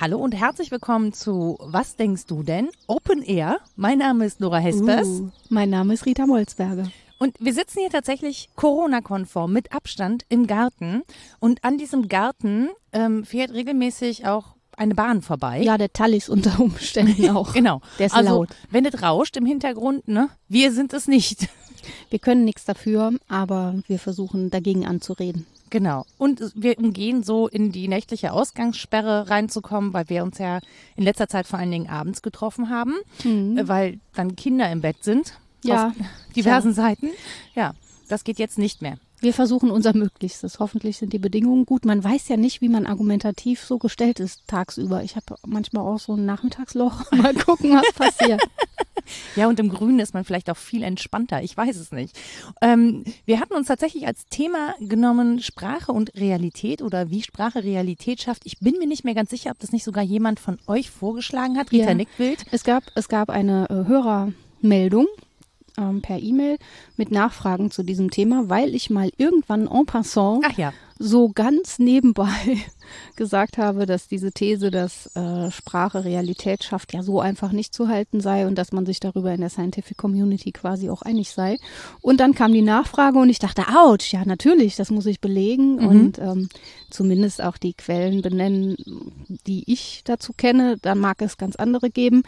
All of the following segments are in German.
Hallo und herzlich willkommen zu Was denkst du denn? Open Air. Mein Name ist Nora Hespers. Uh, mein Name ist Rita Molzberger. Und wir sitzen hier tatsächlich Corona-konform mit Abstand im Garten. Und an diesem Garten ähm, fährt regelmäßig auch eine Bahn vorbei. Ja, der Tallis unter Umständen auch. genau. Der ist also, laut. wenn es rauscht im Hintergrund, ne? Wir sind es nicht. Wir können nichts dafür, aber wir versuchen dagegen anzureden. Genau. Und wir umgehen so in die nächtliche Ausgangssperre reinzukommen, weil wir uns ja in letzter Zeit vor allen Dingen abends getroffen haben, äh, weil dann Kinder im Bett sind. Ja. Auf diversen Seiten. Ja, das geht jetzt nicht mehr. Wir versuchen unser Möglichstes. Hoffentlich sind die Bedingungen gut. Man weiß ja nicht, wie man argumentativ so gestellt ist tagsüber. Ich habe manchmal auch so ein Nachmittagsloch. Mal gucken, was passiert. Ja, und im Grünen ist man vielleicht auch viel entspannter. Ich weiß es nicht. Ähm, wir hatten uns tatsächlich als Thema genommen Sprache und Realität oder wie Sprache Realität schafft. Ich bin mir nicht mehr ganz sicher, ob das nicht sogar jemand von euch vorgeschlagen hat. Rita Ja. Nickbild. Es gab, es gab eine äh, Hörermeldung ähm, per E-Mail mit Nachfragen zu diesem Thema, weil ich mal irgendwann en passant ja. so ganz nebenbei gesagt habe, dass diese These, dass äh, Sprache Realität schafft, ja so einfach nicht zu halten sei und dass man sich darüber in der Scientific Community quasi auch einig sei. Und dann kam die Nachfrage und ich dachte, ouch, ja natürlich, das muss ich belegen und ähm, zumindest auch die Quellen benennen, die ich dazu kenne. Dann mag es ganz andere geben.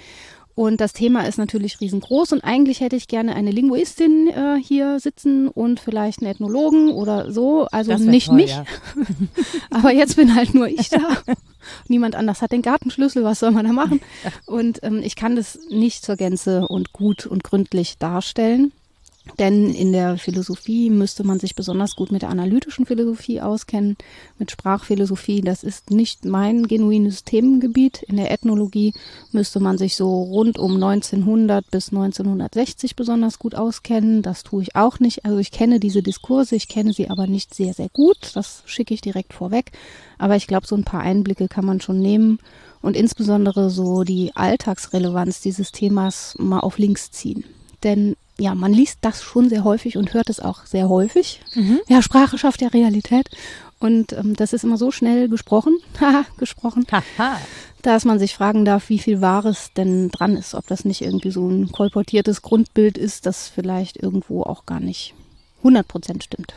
Und das Thema ist natürlich riesengroß und eigentlich hätte ich gerne eine Linguistin äh, hier sitzen und vielleicht einen Ethnologen oder so. Also nicht toll, mich, ja. aber jetzt bin halt nur ich da. Niemand anders hat den Gartenschlüssel, was soll man da machen? Und ähm, ich kann das nicht zur Gänze und gut und gründlich darstellen. Denn in der Philosophie müsste man sich besonders gut mit der analytischen Philosophie auskennen, mit Sprachphilosophie. Das ist nicht mein genuines Themengebiet. In der Ethnologie müsste man sich so rund um 1900 bis 1960 besonders gut auskennen. Das tue ich auch nicht. Also ich kenne diese Diskurse, ich kenne sie aber nicht sehr, sehr gut. Das schicke ich direkt vorweg. Aber ich glaube, so ein paar Einblicke kann man schon nehmen und insbesondere so die Alltagsrelevanz dieses Themas mal auf links ziehen. Denn ja, man liest das schon sehr häufig und hört es auch sehr häufig. Ja, Sprache schafft ja Realität. Und ähm, das ist immer so schnell gesprochen, haha, gesprochen, dass man sich fragen darf, wie viel Wahres denn dran ist. Ob das nicht irgendwie so ein kolportiertes Grundbild ist, das vielleicht irgendwo auch gar nicht 100 Prozent stimmt.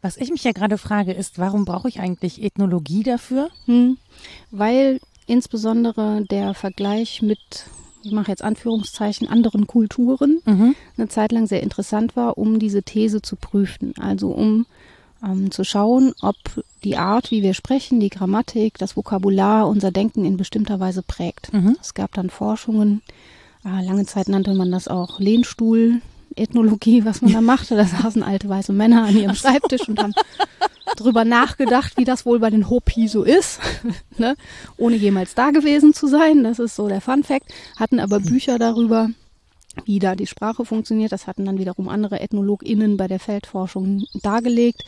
Was ich mich ja gerade frage, ist, warum brauche ich eigentlich Ethnologie dafür? Hm, weil insbesondere der Vergleich mit, ich mache jetzt Anführungszeichen, anderen Kulturen eine Zeit lang sehr interessant war, um diese These zu prüfen. Also um ähm, zu schauen, ob die Art, wie wir sprechen, die Grammatik, das Vokabular unser Denken in bestimmter Weise prägt. Es gab dann Forschungen, äh, lange Zeit nannte man das auch Lehnstuhl. Ethnologie, was man da machte, da saßen alte weiße Männer an ihrem Schreibtisch und haben drüber nachgedacht, wie das wohl bei den Hopi so ist, ne? ohne jemals da gewesen zu sein. Das ist so der Fun Fact. Hatten aber Bücher darüber, wie da die Sprache funktioniert. Das hatten dann wiederum andere EthnologInnen bei der Feldforschung dargelegt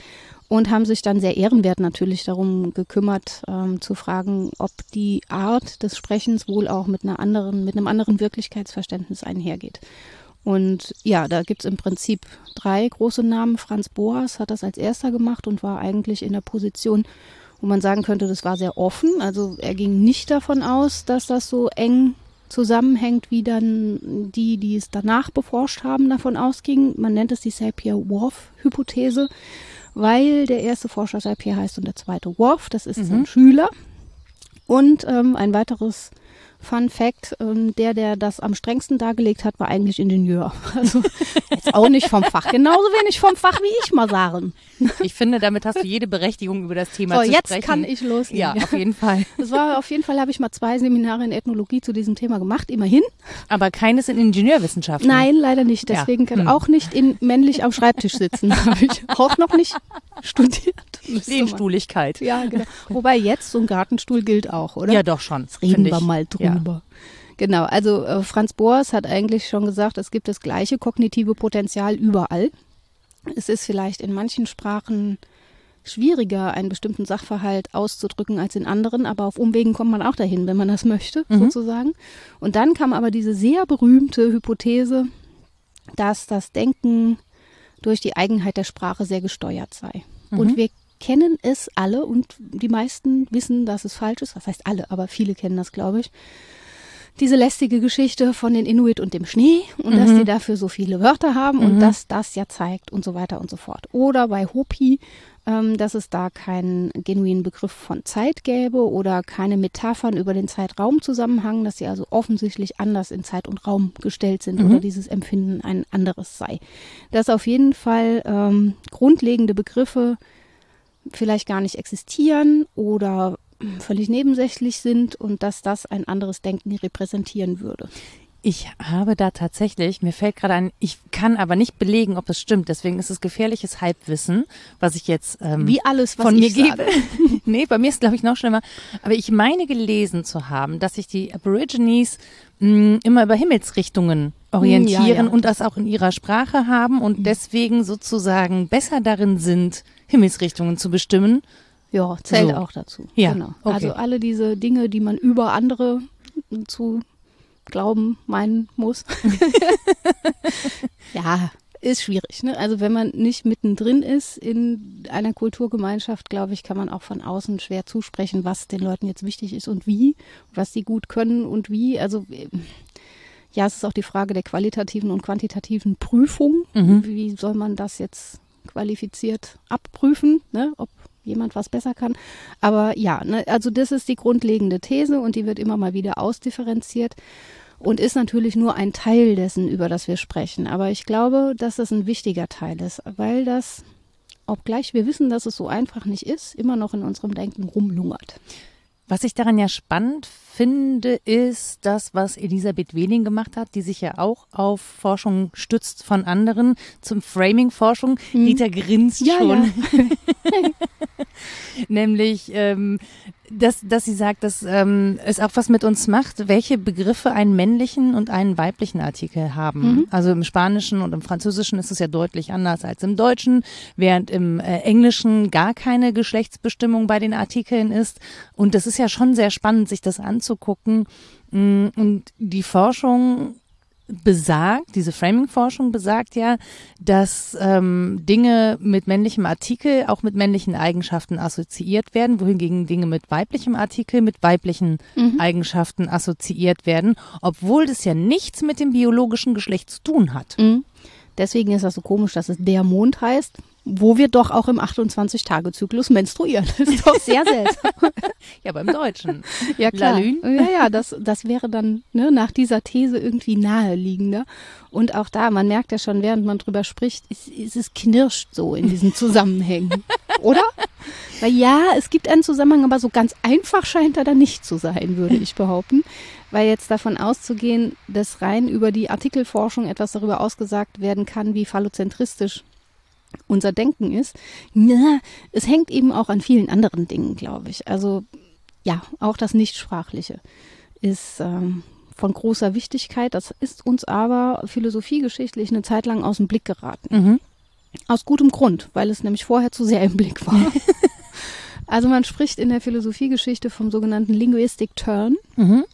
und haben sich dann sehr ehrenwert natürlich darum gekümmert, ähm, zu fragen, ob die Art des Sprechens wohl auch mit einer anderen, mit einem anderen Wirklichkeitsverständnis einhergeht. Und ja, da gibt's im Prinzip drei große Namen. Franz Boas hat das als erster gemacht und war eigentlich in der Position, wo man sagen könnte, das war sehr offen. Also er ging nicht davon aus, dass das so eng zusammenhängt, wie dann die, die es danach beforscht haben, davon ausgingen. Man nennt es die Sapir-Whorf-Hypothese, weil der erste Forscher Sapir heißt und der zweite Worf, das ist sein Schüler. Und ähm, ein weiteres Fun Fact, ähm, der, der das am strengsten dargelegt hat, war eigentlich Ingenieur. Also jetzt auch nicht vom Fach, genauso wenig vom Fach wie ich mal sagen. Ich finde, damit hast du jede Berechtigung über das Thema So, zu jetzt sprechen. kann ich loslegen. Ja, auf jeden Fall. Das war auf jeden Fall, habe ich mal zwei Seminare in Ethnologie zu diesem Thema gemacht, immerhin. Aber keines in Ingenieurwissenschaften. Nein, leider nicht. Ja. Deswegen kann Hm. auch nicht in männlich am Schreibtisch sitzen. Habe ich auch noch nicht studiert. Lehnstuhligkeit. Ja, genau. Wobei jetzt so ein Gartenstuhl gilt auch, oder? Ja, doch schon. Jetzt reden wir ich. mal drüber. Genau, also äh, Franz Boas hat eigentlich schon gesagt, es gibt das gleiche kognitive Potenzial überall. Es ist vielleicht in manchen Sprachen schwieriger, einen bestimmten Sachverhalt auszudrücken als in anderen, aber auf Umwegen kommt man auch dahin, wenn man das möchte, sozusagen. Und dann kam aber diese sehr berühmte Hypothese, dass das Denken durch die Eigenheit der Sprache sehr gesteuert sei. Mhm. Und wir kennen es alle und die meisten wissen, dass es falsch ist. Was heißt alle, aber viele kennen das, glaube ich. Diese lästige Geschichte von den Inuit und dem Schnee und mhm. dass die dafür so viele Wörter haben mhm. und dass das ja zeigt und so weiter und so fort. Oder bei Hopi, ähm, dass es da keinen genuinen Begriff von Zeit gäbe oder keine Metaphern über den Zeitraumzusammenhang, dass sie also offensichtlich anders in Zeit und Raum gestellt sind mhm. oder dieses Empfinden ein anderes sei. Dass auf jeden Fall ähm, grundlegende Begriffe vielleicht gar nicht existieren oder völlig nebensächlich sind und dass das ein anderes Denken repräsentieren würde. Ich habe da tatsächlich, mir fällt gerade ein, ich kann aber nicht belegen, ob es stimmt. Deswegen ist es gefährliches Halbwissen, was ich jetzt ähm, wie alles was von mir gebe. nee, bei mir ist glaube ich noch schlimmer. Aber ich meine gelesen zu haben, dass sich die Aborigines mh, mm, immer über Himmelsrichtungen orientieren ja, ja. und das auch in ihrer Sprache haben und mhm. deswegen sozusagen besser darin sind, Himmelsrichtungen zu bestimmen. Ja, zählt so. auch dazu. Ja, genau. Okay. Also alle diese Dinge, die man über andere zu glauben, meinen muss. ja, ist schwierig. Ne? Also wenn man nicht mittendrin ist in einer Kulturgemeinschaft, glaube ich, kann man auch von außen schwer zusprechen, was den Leuten jetzt wichtig ist und wie, was sie gut können und wie. Also ja, es ist auch die Frage der qualitativen und quantitativen Prüfung. Mhm. Wie soll man das jetzt qualifiziert abprüfen, ne? ob jemand was besser kann. Aber ja, ne, also das ist die grundlegende These und die wird immer mal wieder ausdifferenziert und ist natürlich nur ein Teil dessen, über das wir sprechen. Aber ich glaube, dass das ein wichtiger Teil ist, weil das, obgleich wir wissen, dass es so einfach nicht ist, immer noch in unserem Denken rumlungert. Was ich daran ja spannend finde, ist das, was Elisabeth Wehling gemacht hat, die sich ja auch auf Forschung stützt von anderen zum Framing-Forschung. Hm. Rita grinst ja, schon. Ja. Nämlich, ähm, dass, dass sie sagt, dass ähm, es auch was mit uns macht, welche Begriffe einen männlichen und einen weiblichen Artikel haben. Mhm. Also im Spanischen und im Französischen ist es ja deutlich anders als im Deutschen, während im äh, Englischen gar keine Geschlechtsbestimmung bei den Artikeln ist. Und das ist ja schon sehr spannend, sich das anzugucken. Mm, und die Forschung besagt, diese Framing-Forschung besagt ja, dass ähm, Dinge mit männlichem Artikel auch mit männlichen Eigenschaften assoziiert werden, wohingegen Dinge mit weiblichem Artikel mit weiblichen mhm. Eigenschaften assoziiert werden, obwohl das ja nichts mit dem biologischen Geschlecht zu tun hat. Mhm. Deswegen ist das so komisch, dass es der Mond heißt, wo wir doch auch im 28-Tage-Zyklus menstruieren. Das ist doch sehr seltsam. ja, beim Deutschen. Ja, klar. Ja, ja, das, das wäre dann ne, nach dieser These irgendwie naheliegender. Und auch da, man merkt ja schon, während man drüber spricht, ist, ist es knirscht so in diesen Zusammenhängen. Oder? Weil ja, es gibt einen Zusammenhang, aber so ganz einfach scheint er da nicht zu sein, würde ich behaupten. Weil jetzt davon auszugehen, dass rein über die Artikelforschung etwas darüber ausgesagt werden kann, wie phallozentristisch unser Denken ist. Na, es hängt eben auch an vielen anderen Dingen, glaube ich. Also ja, auch das Nichtsprachliche ist ähm, von großer Wichtigkeit. Das ist uns aber philosophiegeschichtlich eine Zeit lang aus dem Blick geraten. Mhm. Aus gutem Grund, weil es nämlich vorher zu sehr im Blick war. also man spricht in der Philosophiegeschichte vom sogenannten Linguistic Turn. Mhm.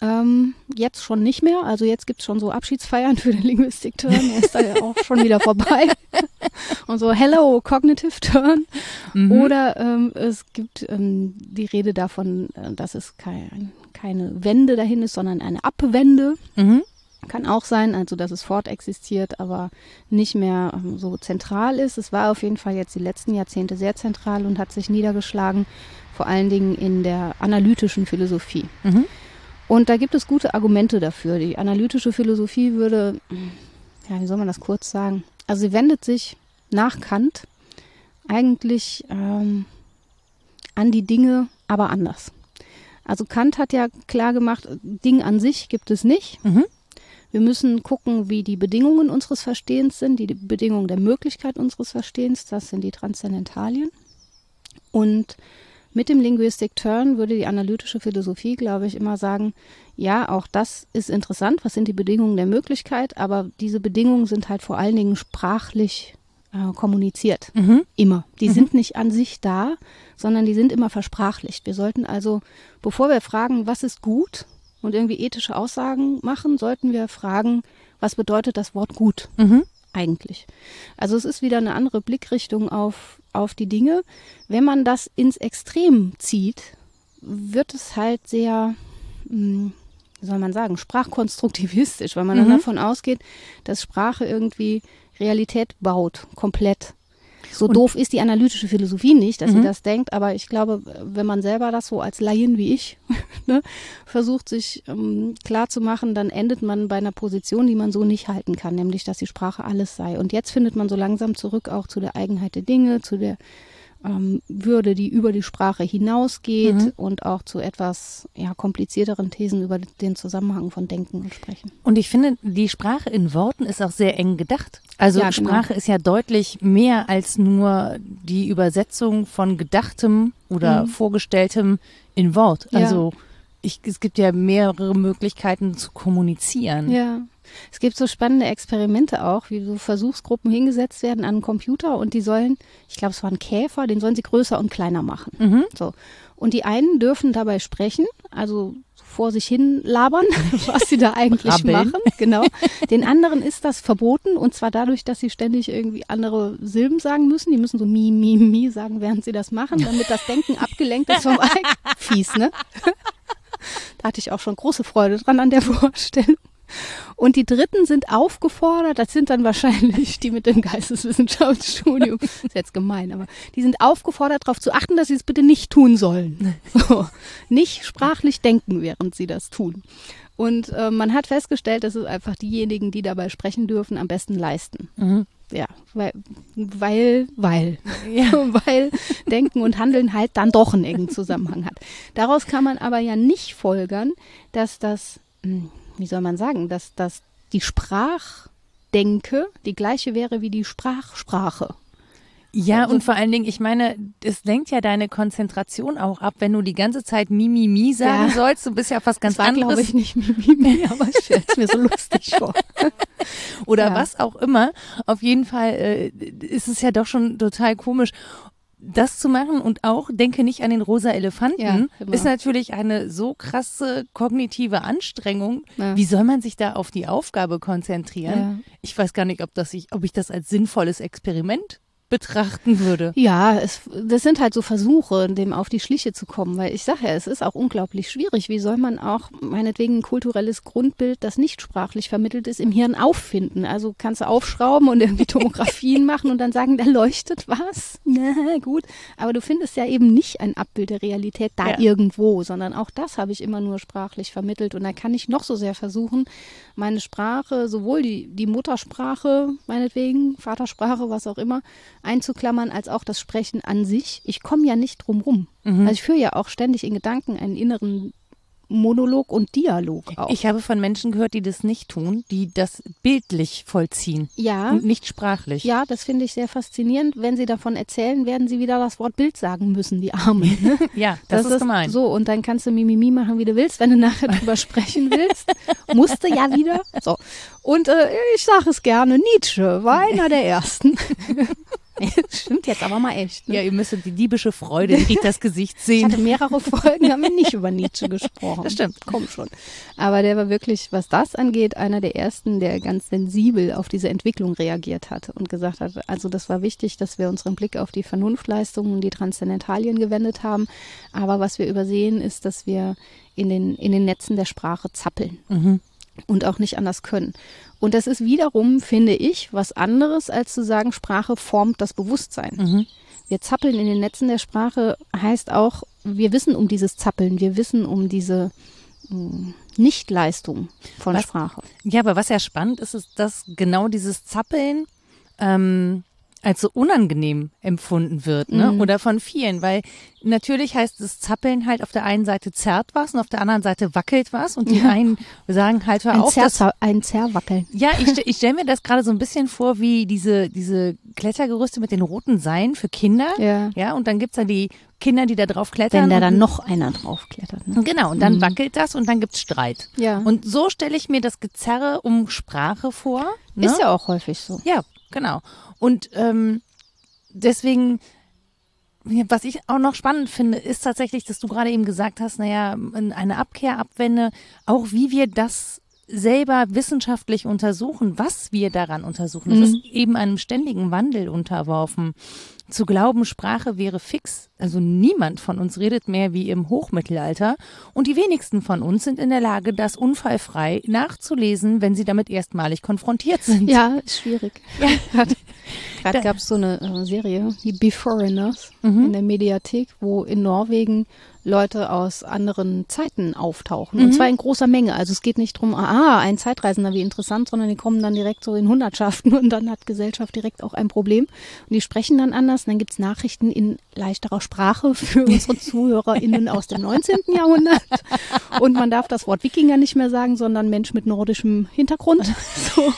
Ähm, jetzt schon nicht mehr. Also jetzt gibt es schon so Abschiedsfeiern für den Linguistic Turn. Er ist da ja auch schon wieder vorbei. Und so Hello Cognitive Turn. Mhm. Oder ähm, es gibt ähm, die Rede davon, äh, dass es kein, keine Wende dahin ist, sondern eine Abwende. Mhm. Kann auch sein, also dass es fortexistiert, aber nicht mehr ähm, so zentral ist. Es war auf jeden Fall jetzt die letzten Jahrzehnte sehr zentral und hat sich niedergeschlagen, vor allen Dingen in der analytischen Philosophie. Mhm. Und da gibt es gute Argumente dafür. Die analytische Philosophie würde, ja, wie soll man das kurz sagen? Also sie wendet sich nach Kant eigentlich ähm, an die Dinge, aber anders. Also Kant hat ja klar gemacht, Ding an sich gibt es nicht. Mhm. Wir müssen gucken, wie die Bedingungen unseres Verstehens sind, die Bedingungen der Möglichkeit unseres Verstehens, das sind die Transzendentalien. Und mit dem Linguistic Turn würde die analytische Philosophie, glaube ich, immer sagen, ja, auch das ist interessant, was sind die Bedingungen der Möglichkeit, aber diese Bedingungen sind halt vor allen Dingen sprachlich äh, kommuniziert. Mhm. Immer. Die mhm. sind nicht an sich da, sondern die sind immer versprachlicht. Wir sollten also, bevor wir fragen, was ist gut und irgendwie ethische Aussagen machen, sollten wir fragen, was bedeutet das Wort gut Mhm. eigentlich. Also es ist wieder eine andere Blickrichtung auf, auf die Dinge. Wenn man das ins Extrem zieht, wird es halt sehr, mh, wie soll man sagen, sprachkonstruktivistisch, weil man dann Mhm. davon ausgeht, dass Sprache irgendwie Realität baut, komplett. So Und- doof ist die analytische Philosophie nicht, dass Mhm. sie das denkt, aber ich glaube, wenn man selber das so als Laien wie ich ne, versucht, sich ähm, klar zu machen, dann endet man bei einer Position, die man so nicht halten kann, nämlich, dass die Sprache alles sei. Und jetzt findet man so langsam zurück auch zu der Eigenheit der Dinge, zu der ähm, Würde, die über die Sprache hinausgeht Mhm. und auch zu etwas ja, komplizierteren Thesen über den Zusammenhang von Denken und Sprechen. Und ich finde, die Sprache in Worten ist auch sehr eng gedacht. Also Ja, genau. Sprache ist ja deutlich mehr als nur die Übersetzung von Gedachtem oder Mhm. Vorgestelltem in Wort. Ja. Also ich, es gibt ja mehrere Möglichkeiten zu kommunizieren. Ja. Es gibt so spannende Experimente auch, wie so Versuchsgruppen hingesetzt werden an einen Computer und die sollen, ich glaube, es war ein Käfer, den sollen sie größer und kleiner machen. Mhm. So. Und die einen dürfen dabei sprechen, also vor sich hin labern, was sie da eigentlich machen. Genau. Den anderen ist das verboten und zwar dadurch, dass sie ständig irgendwie andere Silben sagen müssen. Die müssen so mi, mi, mi sagen, während sie das machen, damit das Denken abgelenkt ist vom. Fies, ne? Da hatte ich auch schon große Freude dran an der Vorstellung. Und die Dritten sind aufgefordert, das sind dann wahrscheinlich die mit dem Geisteswissenschaftsstudium, ist jetzt gemein, aber die sind aufgefordert, darauf zu achten, dass sie es bitte nicht tun sollen. So, nicht sprachlich denken, während sie das tun. Und äh, man hat festgestellt, dass es einfach diejenigen, die dabei sprechen dürfen, am besten leisten. Mhm. Ja, weil, weil, weil, Ja. weil Denken und Handeln halt dann doch einen engen Zusammenhang hat. Daraus kann man aber ja nicht folgern, dass das, hm, wie soll man sagen, dass, dass die Sprachdenke die gleiche wäre wie die Sprachsprache. Ja, Also- und vor allen Dingen, ich meine, es lenkt ja deine Konzentration auch ab, wenn du die ganze Zeit Mimi Mi sagen Ja. sollst. Du bist ja was ganz das war, glaube anderes ich, nicht Mimimi, aber ich stelle es mir so lustig vor. oder Ja. was auch immer. Auf jeden Fall äh, ist es ja doch schon total komisch. Das zu machen und auch denke nicht an den rosa Elefanten Ja, ist natürlich eine so krasse kognitive Anstrengung. Ja. Wie soll man sich da auf die Aufgabe konzentrieren? Ja. Ich weiß gar nicht, ob das ich, ob ich das als sinnvolles Experiment betrachten würde. Ja, es, das sind halt so Versuche, dem auf die Schliche zu kommen, weil ich sage ja, es ist auch unglaublich schwierig. Wie soll man auch meinetwegen ein kulturelles Grundbild, das nicht sprachlich vermittelt ist, im Hirn auffinden? Also kannst du aufschrauben und irgendwie Tomographien machen und dann sagen, da leuchtet was. Na gut, aber du findest ja eben nicht ein Abbild der Realität da Ja. irgendwo, sondern auch das habe ich immer nur sprachlich vermittelt und da kann ich noch so sehr versuchen, meine Sprache, sowohl die, die Muttersprache, meinetwegen, Vatersprache, was auch immer, einzuklammern, als auch das Sprechen an sich. Ich komme ja nicht drum rum. Mhm. Also ich führe ja auch ständig in Gedanken einen inneren Monolog und Dialog auch. Ich habe von Menschen gehört, die das nicht tun, die das bildlich vollziehen ja, und nicht sprachlich. ja, das finde ich sehr faszinierend. Wenn sie davon erzählen, werden sie wieder das Wort Bild sagen müssen, die Armen. Ne? Ja, das, ist, gemein. So, und dann kannst du Mimimi machen, wie du willst, wenn du nachher drüber sprechen willst. Musst du ja wieder. So. Und äh, ich sage es gerne, Nietzsche war einer der Ersten. Stimmt jetzt aber mal echt. Ne? Ja, ihr müsstet die diebische Freude in Ritas Gesicht Ich sehen. hatte mehrere Folgen, haben wir nicht über Nietzsche gesprochen. Das stimmt. Kommt schon. Aber der war wirklich, was das angeht, einer der ersten, der ganz sensibel auf diese Entwicklung reagiert hat und gesagt hat, also das war wichtig, dass wir unseren Blick auf die Vernunftleistungen und die Transzendentalien gewendet haben. Aber was wir übersehen, ist, dass wir in den, in den Netzen der Sprache zappeln Mhm. und auch nicht anders können. Und das ist wiederum, finde ich, was anderes, als zu sagen, Sprache formt das Bewusstsein. Mhm. Wir zappeln in den Netzen der Sprache heißt auch, wir wissen um dieses Zappeln, wir wissen um diese mh, Nichtleistung von Was? Sprache. Ja, aber was ja spannend ist, ist, dass genau dieses Zappeln ähm, als so unangenehm empfunden wird, ne? Mhm. Oder von vielen, weil natürlich heißt das Zappeln halt auf der einen Seite zerrt was und auf der anderen Seite wackelt was und die Ja. einen sagen halt hör Ein, auf, das Zerza ein Zerwackeln. Ja, ich, ich stelle mir das gerade so ein bisschen vor wie diese, diese Klettergerüste mit den roten Seilen für Kinder. Ja. Ja, und dann gibt's dann die Kinder, die da drauf klettern. Wenn da dann noch einer draufklettert. Ne? Genau, und dann Mhm. wackelt das und dann gibt's Streit. Ja. Und so stelle ich mir das Gezerre um Sprache vor. Ne? Ist ja auch häufig so. Ja, genau. Und ähm, deswegen, ja, was ich auch noch spannend finde, ist tatsächlich, dass du gerade eben gesagt hast, naja, eine Abkehr, Abwende, auch wie wir das selber wissenschaftlich untersuchen, was wir daran untersuchen. Es Mhm. ist eben einem ständigen Wandel unterworfen. Zu glauben, Sprache wäre fix. Also niemand von uns redet mehr wie im Hochmittelalter. Und die wenigsten von uns sind in der Lage, das unfallfrei nachzulesen, wenn sie damit erstmalig konfrontiert sind. Ja, ist schwierig. Gerade gerade gab es so eine äh, Serie, die Beforeigners Mhm. in der Mediathek, wo in Norwegen Leute aus anderen Zeiten auftauchen. Und zwar in großer Menge. Also es geht nicht drum, ah, ein Zeitreisender, wie interessant, sondern die kommen dann direkt so in Hundertschaften und dann hat Gesellschaft direkt auch ein Problem. Und die sprechen dann anders. Und dann gibt's Nachrichten in leichterer Sprache für unsere ZuhörerInnen aus dem 19. Jahrhundert. Und man darf das Wort Wikinger nicht mehr sagen, sondern Mensch mit nordischem Hintergrund. So.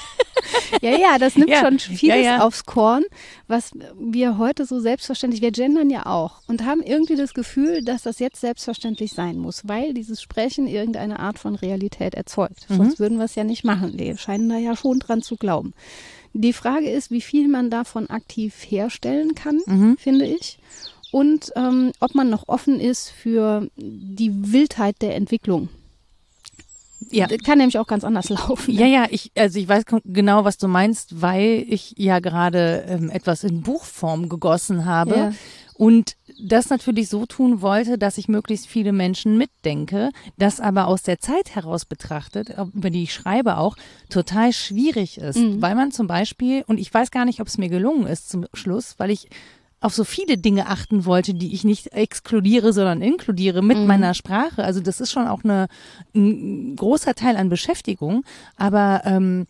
Ja, ja, das nimmt Ja, schon vieles ja, ja. aufs Korn, was wir heute so selbstverständlich, wir gendern ja auch und haben irgendwie das Gefühl, dass das jetzt selbstverständlich sein muss, weil dieses Sprechen irgendeine Art von Realität erzeugt. Mhm. Sonst würden wir es ja nicht machen. Wir scheinen da ja schon dran zu glauben. Die Frage ist, wie viel man davon aktiv herstellen kann, Mhm. finde ich. Und ähm, ob man noch offen ist für die Wildheit der Entwicklung. Ja. Das kann nämlich auch ganz anders laufen. Ja, ja, ich, also ich weiß genau, was du meinst, weil ich ja gerade ähm, etwas in Buchform gegossen habe Ja. und das natürlich so tun wollte, dass ich möglichst viele Menschen mitdenke, das aber aus der Zeit heraus betrachtet, über die ich schreibe auch, total schwierig ist, weil man zum Beispiel, und ich weiß gar nicht, ob es mir gelungen ist zum Schluss, weil ich auf so viele Dinge achten wollte, die ich nicht exkludiere, sondern inkludiere mit meiner Sprache. Also das ist schon auch eine, ein großer Teil an Beschäftigung. Aber ähm,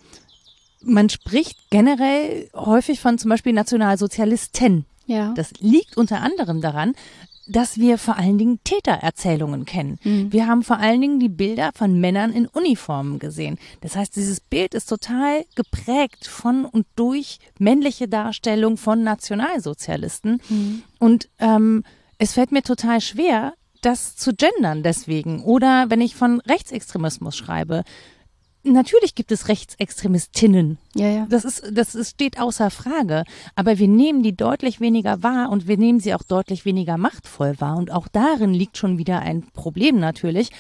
man spricht generell häufig von zum Beispiel Nationalsozialisten. Ja. Das liegt unter anderem daran, dass wir vor allen Dingen Tätererzählungen kennen. Wir haben vor allen Dingen die Bilder von Männern in Uniformen gesehen. Das heißt, dieses Bild ist total geprägt von und durch männliche Darstellung von Nationalsozialisten. Und ähm, es fällt mir total schwer, das zu gendern deswegen. Oder wenn ich von Rechtsextremismus schreibe. Natürlich gibt es Rechtsextremistinnen. ja, ja. Das ist, das ist, steht außer Frage. Aber wir nehmen die deutlich weniger wahr und wir nehmen sie auch deutlich weniger machtvoll wahr. Und auch darin liegt schon wieder ein Problem natürlich.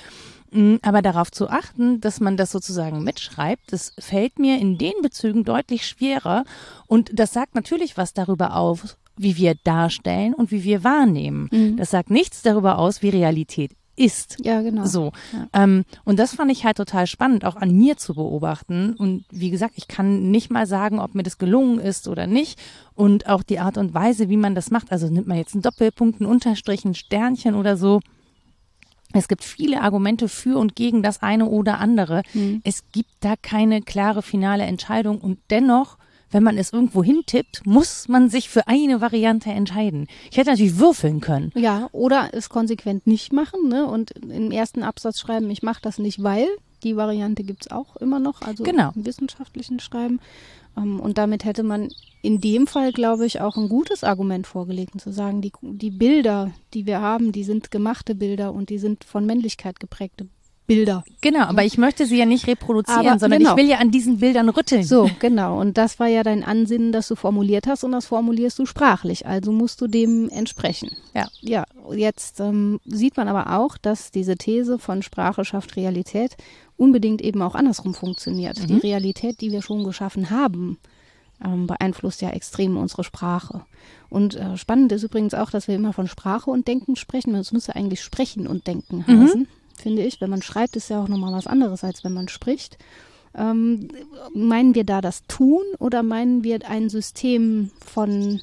Mm, Aber darauf zu achten, dass man das sozusagen mitschreibt, das fällt mir in den Bezügen deutlich schwerer. Und das sagt natürlich was darüber auf, wie wir darstellen und wie wir wahrnehmen. Das sagt nichts darüber aus, wie Realität ist. Ja, genau. So. Ähm, und das fand ich halt total spannend, auch an mir zu beobachten. Und wie gesagt, ich kann nicht mal sagen, ob mir das gelungen ist oder nicht. Und auch die Art und Weise, wie man das macht. Also nimmt man jetzt einen Doppelpunkt, einen Unterstrich, ein Sternchen oder so. Es gibt viele Argumente für und gegen das eine oder andere. Es gibt da keine klare finale Entscheidung und dennoch, wenn man es irgendwo hintippt, muss man sich für eine Variante entscheiden. Ich hätte natürlich würfeln können. Ja, oder es konsequent nicht machen ne? und im ersten Absatz schreiben, ich mache das nicht, weil. Die Variante gibt's auch immer noch, also Genau. im wissenschaftlichen Schreiben. Ähm, Und damit hätte man in dem Fall, glaube ich, auch ein gutes Argument vorgelegt, und zu sagen, die, die Bilder, die wir haben, die sind gemachte Bilder und die sind von Männlichkeit geprägte Bilder. Genau, aber ich möchte sie ja nicht reproduzieren, Aber sondern genau. ich will ja an diesen Bildern rütteln. So, genau. Und das war ja dein Ansinnen, das du formuliert hast und das formulierst du sprachlich. Also musst du dem entsprechen. Ja. Ja, jetzt ähm, sieht man aber auch, dass diese These von Sprache schafft Realität unbedingt eben auch andersrum funktioniert. Die Realität, die wir schon geschaffen haben, ähm, beeinflusst ja extrem unsere Sprache. Und äh, spannend ist übrigens auch, dass wir immer von Sprache und Denken sprechen. Es müsste eigentlich Sprechen und Denken heißen, finde ich. Wenn man schreibt, ist ja auch nochmal was anderes, als wenn man spricht. Ähm, meinen wir da das Tun oder meinen wir ein System von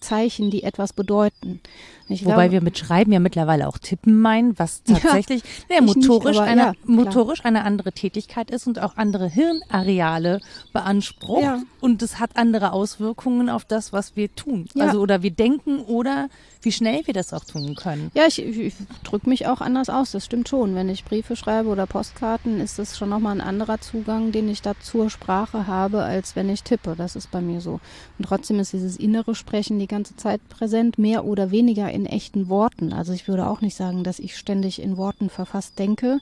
Zeichen, die etwas bedeuten? Ich Wobei glaube- wir mit Schreiben ja mittlerweile auch Tippen meinen, was tatsächlich ja, nicht, motorisch, aber eine, ja, motorisch eine andere Tätigkeit ist und auch andere Hirnareale beansprucht. Ja. Und es hat andere Auswirkungen auf das, was wir tun. Ja. Also oder wir denken oder wie schnell wir das auch tun können. Ja, ich, ich, drücke mich auch anders aus, das stimmt schon. Wenn ich Briefe schreibe oder Postkarten, ist das schon nochmal ein anderer Zugang, den ich da zur Sprache habe, als wenn ich tippe. Das ist bei mir so. Und trotzdem ist dieses innere Sprechen die ganze Zeit präsent, mehr oder weniger in echten Worten. Also ich würde auch nicht sagen, dass ich ständig in Worten verfasst denke.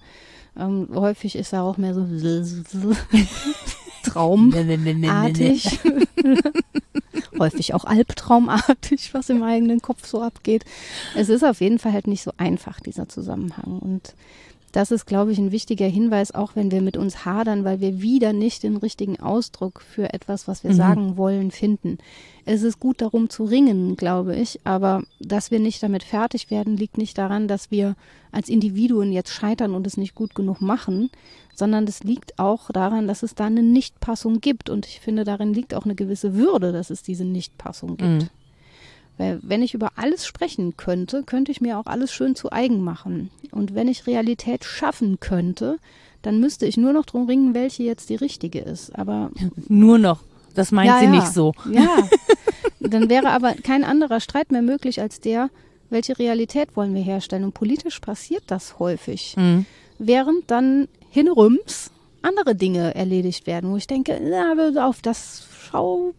Ähm, häufig ist da auch mehr so traumartig. häufig auch albtraumartig, was im eigenen Kopf so abgeht. Es ist auf jeden Fall halt nicht so einfach, dieser Zusammenhang. Und das ist, glaube ich, ein wichtiger Hinweis, auch wenn wir mit uns hadern, weil wir wieder nicht den richtigen Ausdruck für etwas, was wir mhm. sagen wollen, finden. Es ist gut darum zu ringen, glaube ich, aber dass wir nicht damit fertig werden, liegt nicht daran, dass wir als Individuen jetzt scheitern und es nicht gut genug machen, sondern es liegt auch daran, dass es da eine Nichtpassung gibt. Und ich finde, darin liegt auch eine gewisse Würde, dass es diese Nichtpassung gibt. Mhm. Weil wenn ich über alles sprechen könnte, könnte ich mir auch alles schön zu eigen machen. Und wenn ich Realität schaffen könnte, dann müsste ich nur noch drum ringen, welche jetzt die richtige ist. Aber nur noch. Das meint ja, sie ja. nicht so. Ja. Dann wäre aber kein anderer Streit mehr möglich als der, welche Realität wollen wir herstellen. Und politisch passiert das häufig. Mhm. Während dann hinrüms andere Dinge erledigt werden, wo ich denke, na, auf das Schau,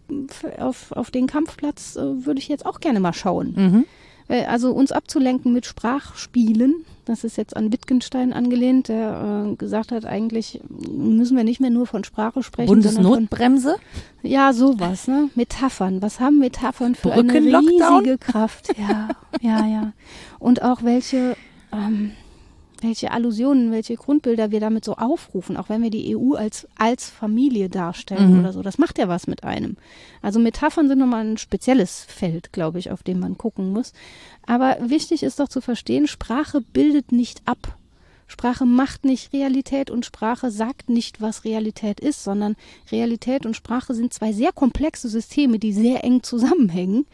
auf, auf den Kampfplatz äh, würde ich jetzt auch gerne mal schauen. Mhm. Äh, also uns abzulenken mit Sprachspielen, das ist jetzt an Wittgenstein angelehnt, der äh, gesagt hat, eigentlich müssen wir nicht mehr nur von Sprache sprechen. Bundesnotbremse? Von, ja, sowas, ne? Metaphern. Was haben Metaphern für eine riesige Kraft? Ja, ja, ja. Und auch welche ähm, welche Allusionen, welche Grundbilder wir damit so aufrufen, auch wenn wir die EU als, als Familie darstellen mhm. oder so. Das macht ja was mit einem. Also Metaphern sind nochmal ein spezielles Feld, glaube ich, auf dem man gucken muss. Aber wichtig ist doch zu verstehen, Sprache bildet nicht ab. Sprache macht nicht Realität und Sprache sagt nicht, was Realität ist, sondern Realität und Sprache sind zwei sehr komplexe Systeme, die sehr eng zusammenhängen.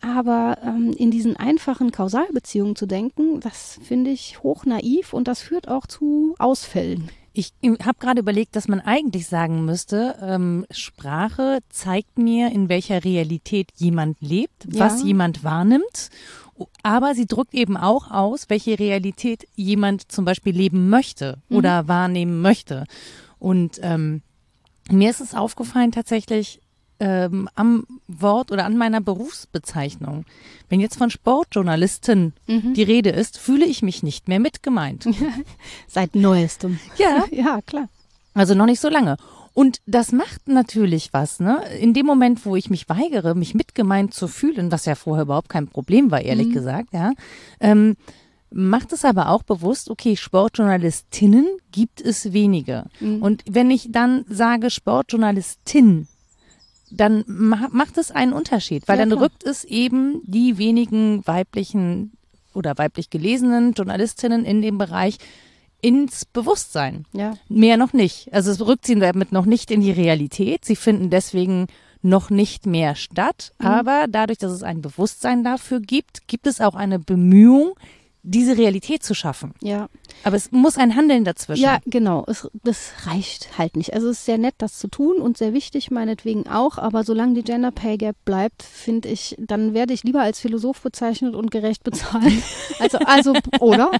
Aber ähm, in diesen einfachen Kausalbeziehungen zu denken, das finde ich hoch naiv und das führt auch zu Ausfällen. Ich habe gerade überlegt, dass man eigentlich sagen müsste, ähm, Sprache zeigt mir, in welcher Realität jemand lebt, ja. was jemand wahrnimmt. Aber sie drückt eben auch aus, welche Realität jemand zum Beispiel leben möchte mhm. oder wahrnehmen möchte. Und ähm, mir ist es aufgefallen tatsächlich, ähm, am Wort oder an meiner Berufsbezeichnung. Wenn jetzt von Sportjournalistin mhm. die Rede ist, fühle ich mich nicht mehr mitgemeint. Seit neuestem. Ja, ja, klar. Also noch nicht so lange. Und das macht natürlich was, ne? In dem Moment, wo ich mich weigere, mich mitgemeint zu fühlen, was ja vorher überhaupt kein Problem war, ehrlich mhm. gesagt, ja, ähm, macht es aber auch bewusst, okay, Sportjournalistinnen gibt es wenige. Mhm. Und wenn ich dann sage Sportjournalistin, dann macht es einen Unterschied, weil ja, dann klar. rückt es eben die wenigen weiblichen oder weiblich gelesenen Journalistinnen in dem Bereich ins Bewusstsein. Ja. Mehr noch nicht. Also es rückt sie damit noch nicht in die Realität. Sie finden deswegen noch nicht mehr statt. Mhm. Aber dadurch, dass es ein Bewusstsein dafür gibt, gibt es auch eine Bemühung, diese Realität zu schaffen. Ja. Aber es muss ein Handeln dazwischen. Ja, genau. Es, das reicht halt nicht. Also es ist sehr nett, das zu tun und sehr wichtig, meinetwegen auch. Aber solange die Gender Pay Gap bleibt, finde ich, dann werde ich lieber als Philosoph bezeichnet und gerecht bezahlt. also, also, oder?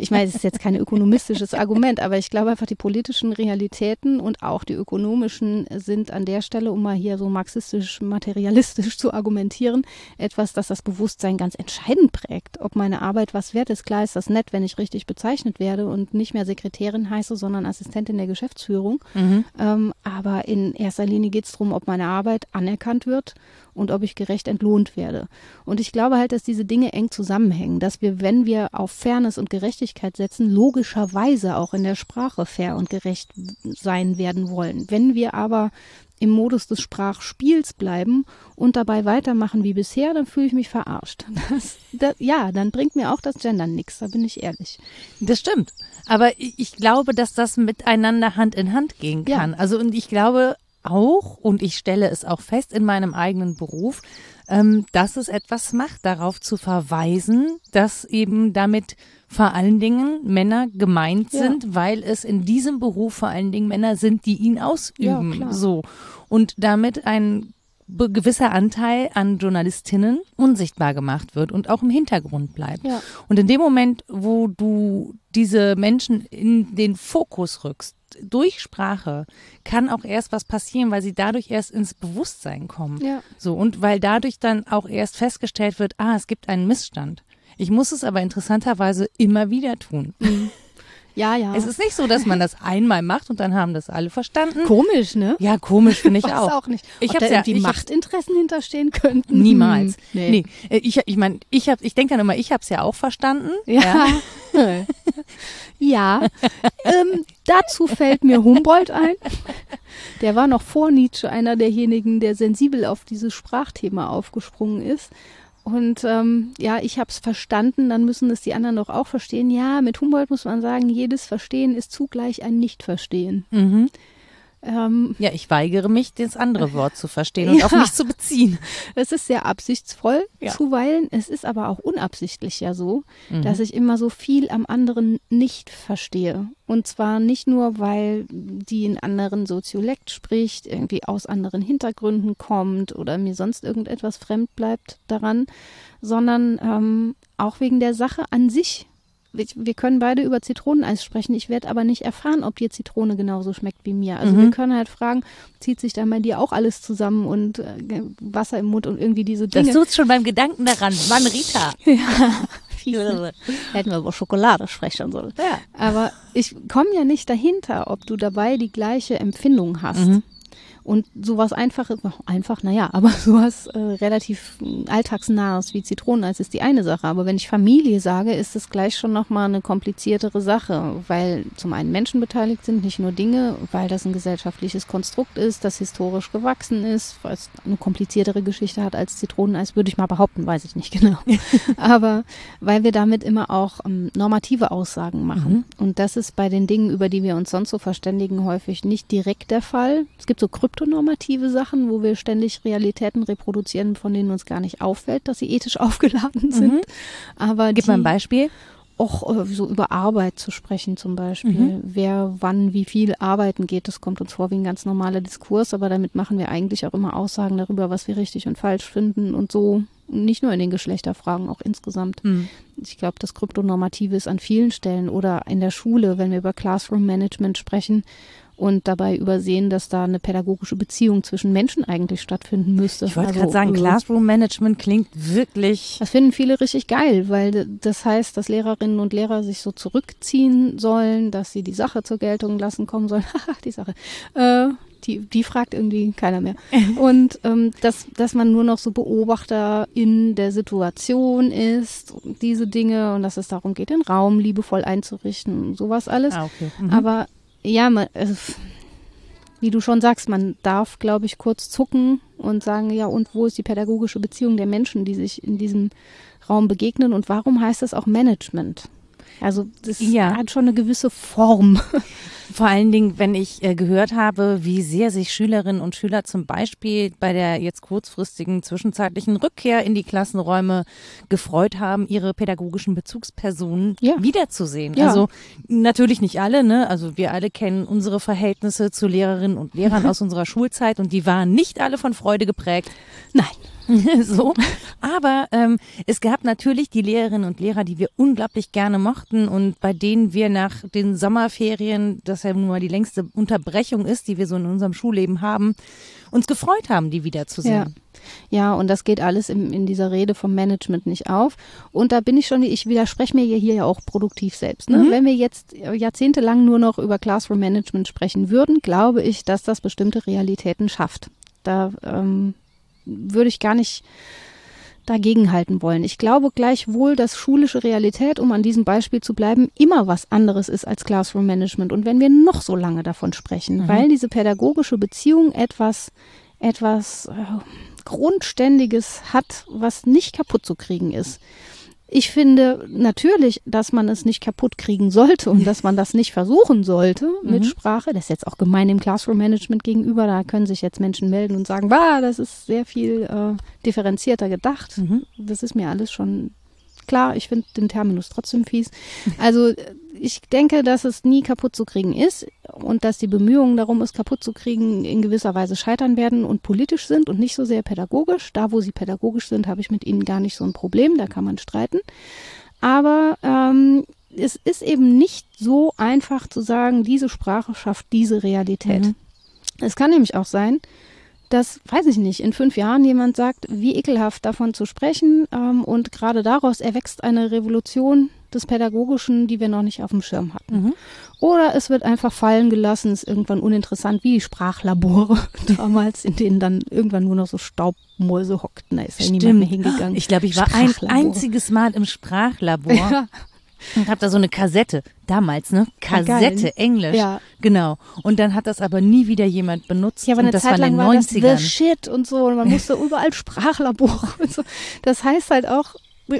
Ich meine, es ist jetzt kein ökonomistisches Argument, aber ich glaube einfach, die politischen Realitäten und auch die ökonomischen sind an der Stelle, um mal hier so marxistisch, materialistisch zu argumentieren, etwas, das das Bewusstsein ganz entscheidend prägt. Ob meine Arbeit was wert ist, ist klar, ist das nett, wenn ich richtig bezeichnet werde und nicht mehr Sekretärin heiße, sondern Assistentin der Geschäftsführung. Mhm. Ähm, aber in erster Linie geht es darum, ob meine Arbeit anerkannt wird und ob ich gerecht entlohnt werde. Und ich glaube halt, dass diese Dinge eng zusammenhängen, dass wir, wenn wir auf Fairness und Gerechtigkeit setzen, logischerweise auch in der Sprache fair und gerecht sein werden wollen. Wenn wir aber im Modus des Sprachspiels bleiben und dabei weitermachen wie bisher, dann fühle ich mich verarscht. Das, das, ja, dann bringt mir auch das Gendern nichts, da bin ich ehrlich. Das stimmt. Aber ich glaube, dass das miteinander Hand in Hand gehen kann. Ja. Also und ich glaube auch, und ich stelle es auch fest in meinem eigenen Beruf, ähm, dass es etwas macht, darauf zu verweisen, dass eben damit vor allen Dingen Männer gemeint ja. sind, weil es in diesem Beruf vor allen Dingen Männer sind, die ihn ausüben. Ja, so. Und damit ein gewisser Anteil an Journalistinnen unsichtbar gemacht wird und auch im Hintergrund bleibt. Ja. Und in dem Moment, wo du diese Menschen in den Fokus rückst, durch Sprache kann auch erst was passieren, weil sie dadurch erst ins Bewusstsein kommen. Ja. So und weil dadurch dann auch erst festgestellt wird, ah, es gibt einen Missstand. Ich muss es aber interessanterweise immer wieder tun. Mhm. Ja, ja. Es ist nicht so, dass man das einmal macht und dann haben das alle verstanden. Komisch, ne? Ja, komisch finde ich auch. auch nicht. Ich habe ja die Machtinteressen hinterstehen könnten. Niemals. Hm, nee. nee. Äh, ich ich meine, ich habe ich denke dann immer, ich habe es ja auch verstanden. Ja. Ja. Ja, ähm, dazu fällt mir Humboldt ein. Der war noch vor Nietzsche einer derjenigen, der sensibel auf dieses Sprachthema aufgesprungen ist. Und ähm, ja, ich habe es verstanden, dann müssen es die anderen doch auch verstehen. Ja, mit Humboldt muss man sagen, jedes Verstehen ist zugleich ein Nicht-Verstehen. Mhm. Ähm, ja, ich weigere mich, das andere Wort zu verstehen und ja, auf mich zu beziehen. Es ist sehr absichtsvoll ja. zuweilen. Es ist aber auch unabsichtlich ja so, mhm. dass ich immer so viel am anderen nicht verstehe. Und zwar nicht nur, weil die in anderen Soziolekt spricht, irgendwie aus anderen Hintergründen kommt oder mir sonst irgendetwas fremd bleibt daran, sondern ähm, auch wegen der Sache an sich wir können beide über Zitroneneis sprechen. Ich werde aber nicht erfahren, ob dir Zitrone genauso schmeckt wie mir. Also mhm. wir können halt fragen, zieht sich dann bei dir auch alles zusammen und äh, Wasser im Mund und irgendwie diese Dinge. Das tut schon beim Gedanken daran. Mann, Rita. ja. Hätten wir über Schokolade sprechen sollen. Ja. Aber ich komme ja nicht dahinter, ob du dabei die gleiche Empfindung hast. Mhm. Und sowas einfaches, einfach, naja, aber sowas äh, relativ alltagsnahes wie Zitroneneis ist die eine Sache. Aber wenn ich Familie sage, ist es gleich schon nochmal eine kompliziertere Sache, weil zum einen Menschen beteiligt sind, nicht nur Dinge, weil das ein gesellschaftliches Konstrukt ist, das historisch gewachsen ist, weil es eine kompliziertere Geschichte hat als Zitroneneis, würde ich mal behaupten, weiß ich nicht genau. aber weil wir damit immer auch ähm, normative Aussagen machen. Mhm. Und das ist bei den Dingen, über die wir uns sonst so verständigen, häufig nicht direkt der Fall. Es gibt so Krypto kryptonormative Sachen, wo wir ständig Realitäten reproduzieren, von denen uns gar nicht auffällt, dass sie ethisch aufgeladen sind. Mhm. Aber Gib die, mal ein Beispiel. Auch äh, so über Arbeit zu sprechen zum Beispiel. Mhm. Wer wann wie viel arbeiten geht, das kommt uns vor wie ein ganz normaler Diskurs, aber damit machen wir eigentlich auch immer Aussagen darüber, was wir richtig und falsch finden und so. Nicht nur in den Geschlechterfragen, auch insgesamt. Mhm. Ich glaube, das Kryptonormative ist an vielen Stellen oder in der Schule, wenn wir über Classroom Management sprechen und dabei übersehen, dass da eine pädagogische Beziehung zwischen Menschen eigentlich stattfinden müsste. Ich wollte also, gerade sagen, Classroom Management klingt wirklich. Das finden viele richtig geil, weil das heißt, dass Lehrerinnen und Lehrer sich so zurückziehen sollen, dass sie die Sache zur Geltung lassen kommen sollen. Haha, die Sache. Äh, die, die fragt irgendwie keiner mehr. Und ähm, dass, dass man nur noch so Beobachter in der Situation ist, diese Dinge und dass es darum geht, den Raum liebevoll einzurichten und sowas alles. Ah, okay. mhm. Aber ja, man, äh, wie du schon sagst, man darf, glaube ich, kurz zucken und sagen, ja, und wo ist die pädagogische Beziehung der Menschen, die sich in diesem Raum begegnen und warum heißt das auch Management? Also das ja. hat schon eine gewisse Form. Vor allen Dingen, wenn ich äh, gehört habe, wie sehr sich Schülerinnen und Schüler zum Beispiel bei der jetzt kurzfristigen zwischenzeitlichen Rückkehr in die Klassenräume gefreut haben, ihre pädagogischen Bezugspersonen ja. wiederzusehen. Ja. Also natürlich nicht alle, ne? Also wir alle kennen unsere Verhältnisse zu Lehrerinnen und Lehrern aus unserer Schulzeit und die waren nicht alle von Freude geprägt. Nein. so. Aber ähm, es gab natürlich die Lehrerinnen und Lehrer, die wir unglaublich gerne mochten und bei denen wir nach den Sommerferien, das ja nun mal die längste Unterbrechung ist, die wir so in unserem Schulleben haben, uns gefreut haben, die wiederzusehen. Ja. Ja, und das geht alles in, in dieser Rede vom Management nicht auf. Und da bin ich schon, ich widerspreche mir hier ja auch produktiv selbst. Ne? Mhm. Wenn wir jetzt jahrzehntelang nur noch über Classroom Management sprechen würden, glaube ich, dass das bestimmte Realitäten schafft. Da ähm, würde ich gar nicht dagegenhalten wollen. Ich glaube gleichwohl, dass schulische Realität, um an diesem Beispiel zu bleiben, immer was anderes ist als Classroom Management. Und wenn wir noch so lange davon sprechen, mhm. weil diese pädagogische Beziehung etwas, etwas äh, Grundständiges hat, was nicht kaputt zu kriegen ist. Ich finde natürlich, dass man es nicht kaputt kriegen sollte und dass man das nicht versuchen sollte mit mhm. Sprache. Das ist jetzt auch gemein dem Classroom Management gegenüber. Da können sich jetzt Menschen melden und sagen, bah, das ist sehr viel äh, differenzierter gedacht. Mhm. Das ist mir alles schon klar. Ich finde den Terminus trotzdem fies. Also ich denke, dass es nie kaputt zu kriegen ist und dass die Bemühungen darum, es kaputt zu kriegen, in gewisser Weise scheitern werden und politisch sind und nicht so sehr pädagogisch. Da, wo sie pädagogisch sind, habe ich mit ihnen gar nicht so ein Problem, da kann man streiten. Aber ähm, es ist eben nicht so einfach zu sagen, diese Sprache schafft diese Realität. Mhm. Es kann nämlich auch sein, dass, weiß ich nicht, in fünf Jahren jemand sagt, wie ekelhaft davon zu sprechen ähm, und gerade daraus erwächst eine Revolution des Pädagogischen, die wir noch nicht auf dem Schirm hatten. Mhm. Oder es wird einfach fallen gelassen, ist irgendwann uninteressant, wie die Sprachlabore damals, in denen dann irgendwann nur noch so Staubmäuse hockten. Da ist ja niemand mehr hingegangen. Ich glaube, ich war ein einziges Mal im Sprachlabor. Ja. Und hab da so eine Kassette, damals, ne? Kassette, geil. Englisch. Ja. Genau. Und dann hat das aber nie wieder jemand benutzt. Ja, aber und eine das Zeit war in lang den war das 90ern. the shit und so. Und man musste überall Sprachlabor und so. Das heißt halt auch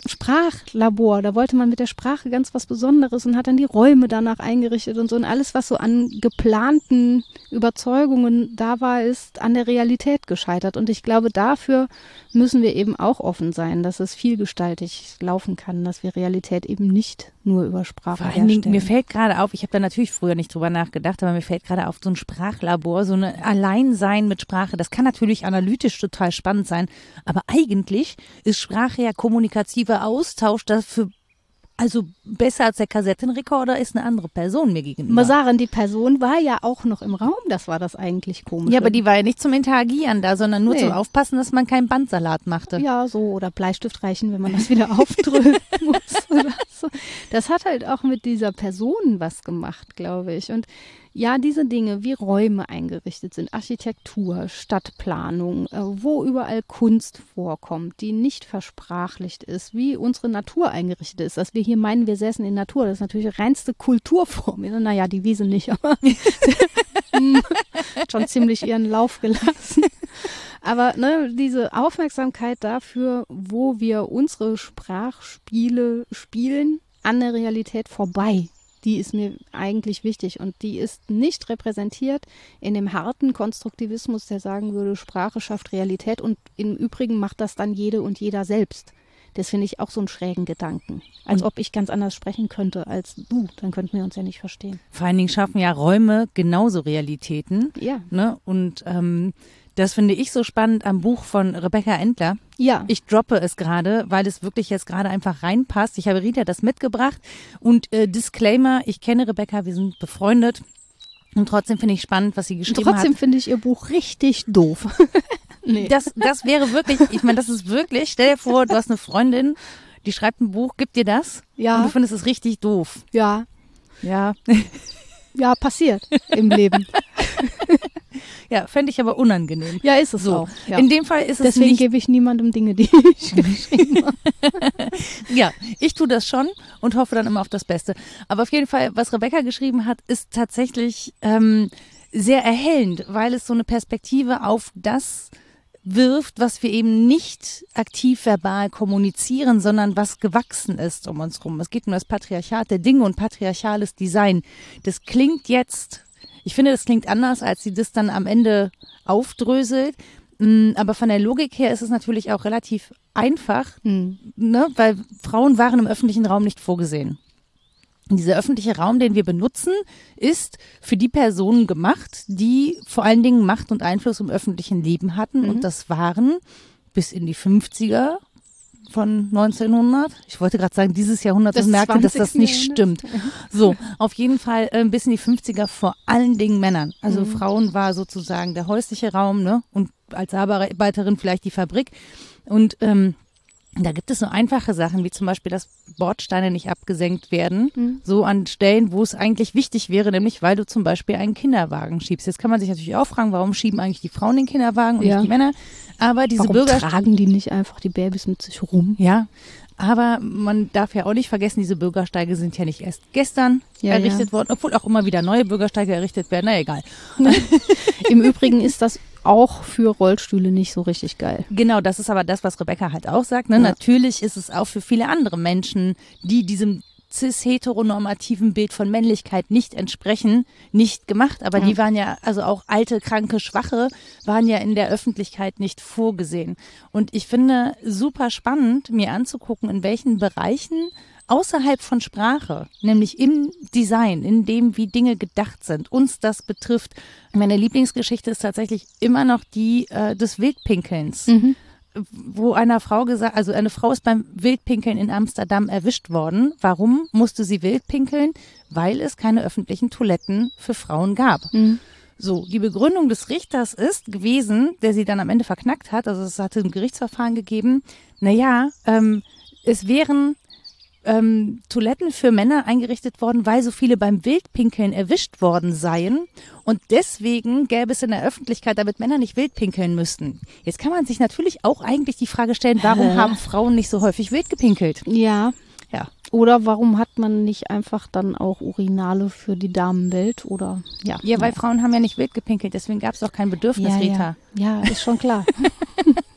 Sprachlabor. Da wollte man mit der Sprache ganz was Besonderes und hat dann die Räume danach eingerichtet und so. Und alles, was so an geplanten Überzeugungen da war, ist an der Realität gescheitert. Und ich glaube, dafür müssen wir eben auch offen sein, dass es vielgestaltig laufen kann, dass wir Realität eben nicht nur über Sprache Vor allen Dingen, herstellen. mir fällt gerade auf, ich habe da natürlich früher nicht drüber nachgedacht, aber mir fällt gerade auf, so ein Sprachlabor, so eine Alleinsein mit Sprache, das kann natürlich analytisch total spannend sein, aber eigentlich ist Sprache ja kommunikativer Austausch, das für also besser als der Kassettenrekorder ist eine andere Person mir gegenüber. Masarin, die Person war ja auch noch im Raum, das war das eigentlich komisch. ja, aber die war ja nicht zum Interagieren da, sondern nur Nee. zum Aufpassen, dass man keinen Bandsalat machte. Ja, so oder Bleistift reichen, wenn man das wieder aufdrücken muss oder so. Das hat halt auch mit dieser Person was gemacht, glaube ich. Und ja, diese Dinge, wie Räume eingerichtet sind, Architektur, Stadtplanung, äh, wo überall Kunst vorkommt, die nicht versprachlicht ist, wie unsere Natur eingerichtet ist, dass wir hier meinen, wir säßen in Natur, das ist natürlich reinste Kulturform. Naja, die Wiese nicht, aber hm, schon ziemlich ihren Lauf gelassen. Aber ne, diese Aufmerksamkeit dafür, wo wir unsere Sprachspiele spielen, an der Realität vorbei, die ist mir eigentlich wichtig. Und die ist nicht repräsentiert in dem harten Konstruktivismus, der sagen würde, Sprache schafft Realität. Und im Übrigen macht das dann jede und jeder selbst. Das finde ich auch so einen schrägen Gedanken. Als ob ich ganz anders sprechen könnte als du. Dann könnten wir uns ja nicht verstehen. Vor allen Dingen schaffen ja Räume genauso Realitäten. Ja. Ne? Und ähm, das finde ich so spannend am Buch von Rebecca Endler. Ja. Ich droppe es gerade, weil es wirklich jetzt gerade einfach reinpasst. Ich habe Rita das mitgebracht und äh, Disclaimer, ich kenne Rebecca, wir sind befreundet und trotzdem finde ich spannend, was sie geschrieben Trotzdem hat. finde ich ihr Buch richtig doof. nee. Das, das wäre wirklich, ich meine, das ist wirklich, stell dir vor, du hast eine Freundin, die schreibt ein Buch, gibt dir das Ja. und du findest es richtig doof. Ja. Ja, Ja, passiert im Leben. ja, fände ich aber unangenehm. Ja, ist es So, auch. Ja. in dem Fall ist es Deswegen gebe ich niemandem Dinge, die ich geschrieben habe. Ja, ich tue das schon und hoffe dann immer auf das Beste. Aber auf jeden Fall, was Rebecca geschrieben hat, ist tatsächlich ähm, sehr erhellend, weil es so eine Perspektive auf das wirft, was wir eben nicht aktiv verbal kommunizieren, sondern was gewachsen ist um uns rum. Es geht um das Patriarchat der Dinge und patriarchales Design. Das klingt jetzt, ich finde, das klingt anders, als sie das dann am Ende aufdröselt. Mm, Aber von der Logik her ist es natürlich auch relativ einfach, ne? weil Frauen waren im öffentlichen Raum nicht vorgesehen. Und dieser öffentliche Raum, den wir benutzen, ist für die Personen gemacht, die vor allen Dingen Macht und Einfluss im öffentlichen Leben hatten. Und das waren bis in die 50er von 1900. Ich wollte gerade sagen, dieses Jahrhundert und merkte, dass das 20. nicht stimmt. So, auf jeden Fall äh, bis in die 50er vor allen Dingen Männern. Also Frauen war sozusagen der häusliche Raum, ne? Und als Arbeiterin vielleicht die Fabrik. Und ähm, da gibt es so einfache Sachen, wie zum Beispiel, dass Bordsteine nicht abgesenkt werden, so an Stellen, wo es eigentlich wichtig wäre, nämlich weil du zum Beispiel einen Kinderwagen schiebst. Jetzt kann man sich natürlich auch fragen, warum schieben eigentlich die Frauen den Kinderwagen und Ja. nicht die Männer? Aber diese Warum Bürger tragen die nicht einfach die Babys mit sich rum? ja, aber man darf ja auch nicht vergessen, diese Bürgersteige sind ja nicht erst gestern Ja, errichtet ja. worden, obwohl auch immer wieder neue Bürgersteige errichtet werden. Na egal. Im Übrigen ist das auch für Rollstühle nicht so richtig geil. Genau, das ist aber das, was Rebecca halt auch sagt. Ne? Ja. Natürlich ist es auch für viele andere Menschen, die diesem cis-heteronormativen Bild von Männlichkeit nicht entsprechen, nicht gemacht. Aber die waren ja, also auch alte, kranke, schwache, waren ja in der Öffentlichkeit nicht vorgesehen. Und ich finde super spannend, mir anzugucken, in welchen Bereichen außerhalb von Sprache, nämlich im Design, in dem, wie Dinge gedacht sind, uns das betrifft. Meine Lieblingsgeschichte ist tatsächlich immer noch die äh, des Wildpinkelns wo einer Frau gesagt, also eine Frau ist beim Wildpinkeln in Amsterdam erwischt worden. Warum musste sie wildpinkeln? Weil es keine öffentlichen Toiletten für Frauen gab. So, die Begründung des Richters ist gewesen, der sie dann am Ende verknackt hat, also es hatte ein Gerichtsverfahren gegeben, naja, ähm, es wären ähm, Toiletten für Männer eingerichtet worden, weil so viele beim Wildpinkeln erwischt worden seien. Und deswegen gäbe es in der Öffentlichkeit, damit Männer nicht wildpinkeln müssten. Jetzt kann man sich natürlich auch eigentlich die Frage stellen, warum haben Frauen nicht so häufig wild gepinkelt? Ja. Ja. Oder warum hat man nicht einfach dann auch Urinale für die Damenwelt oder ja. Ja, weil Frauen haben ja nicht wild gepinkelt, deswegen gab es auch kein Bedürfnis, ja, Rita. Ja. ja, ist schon klar.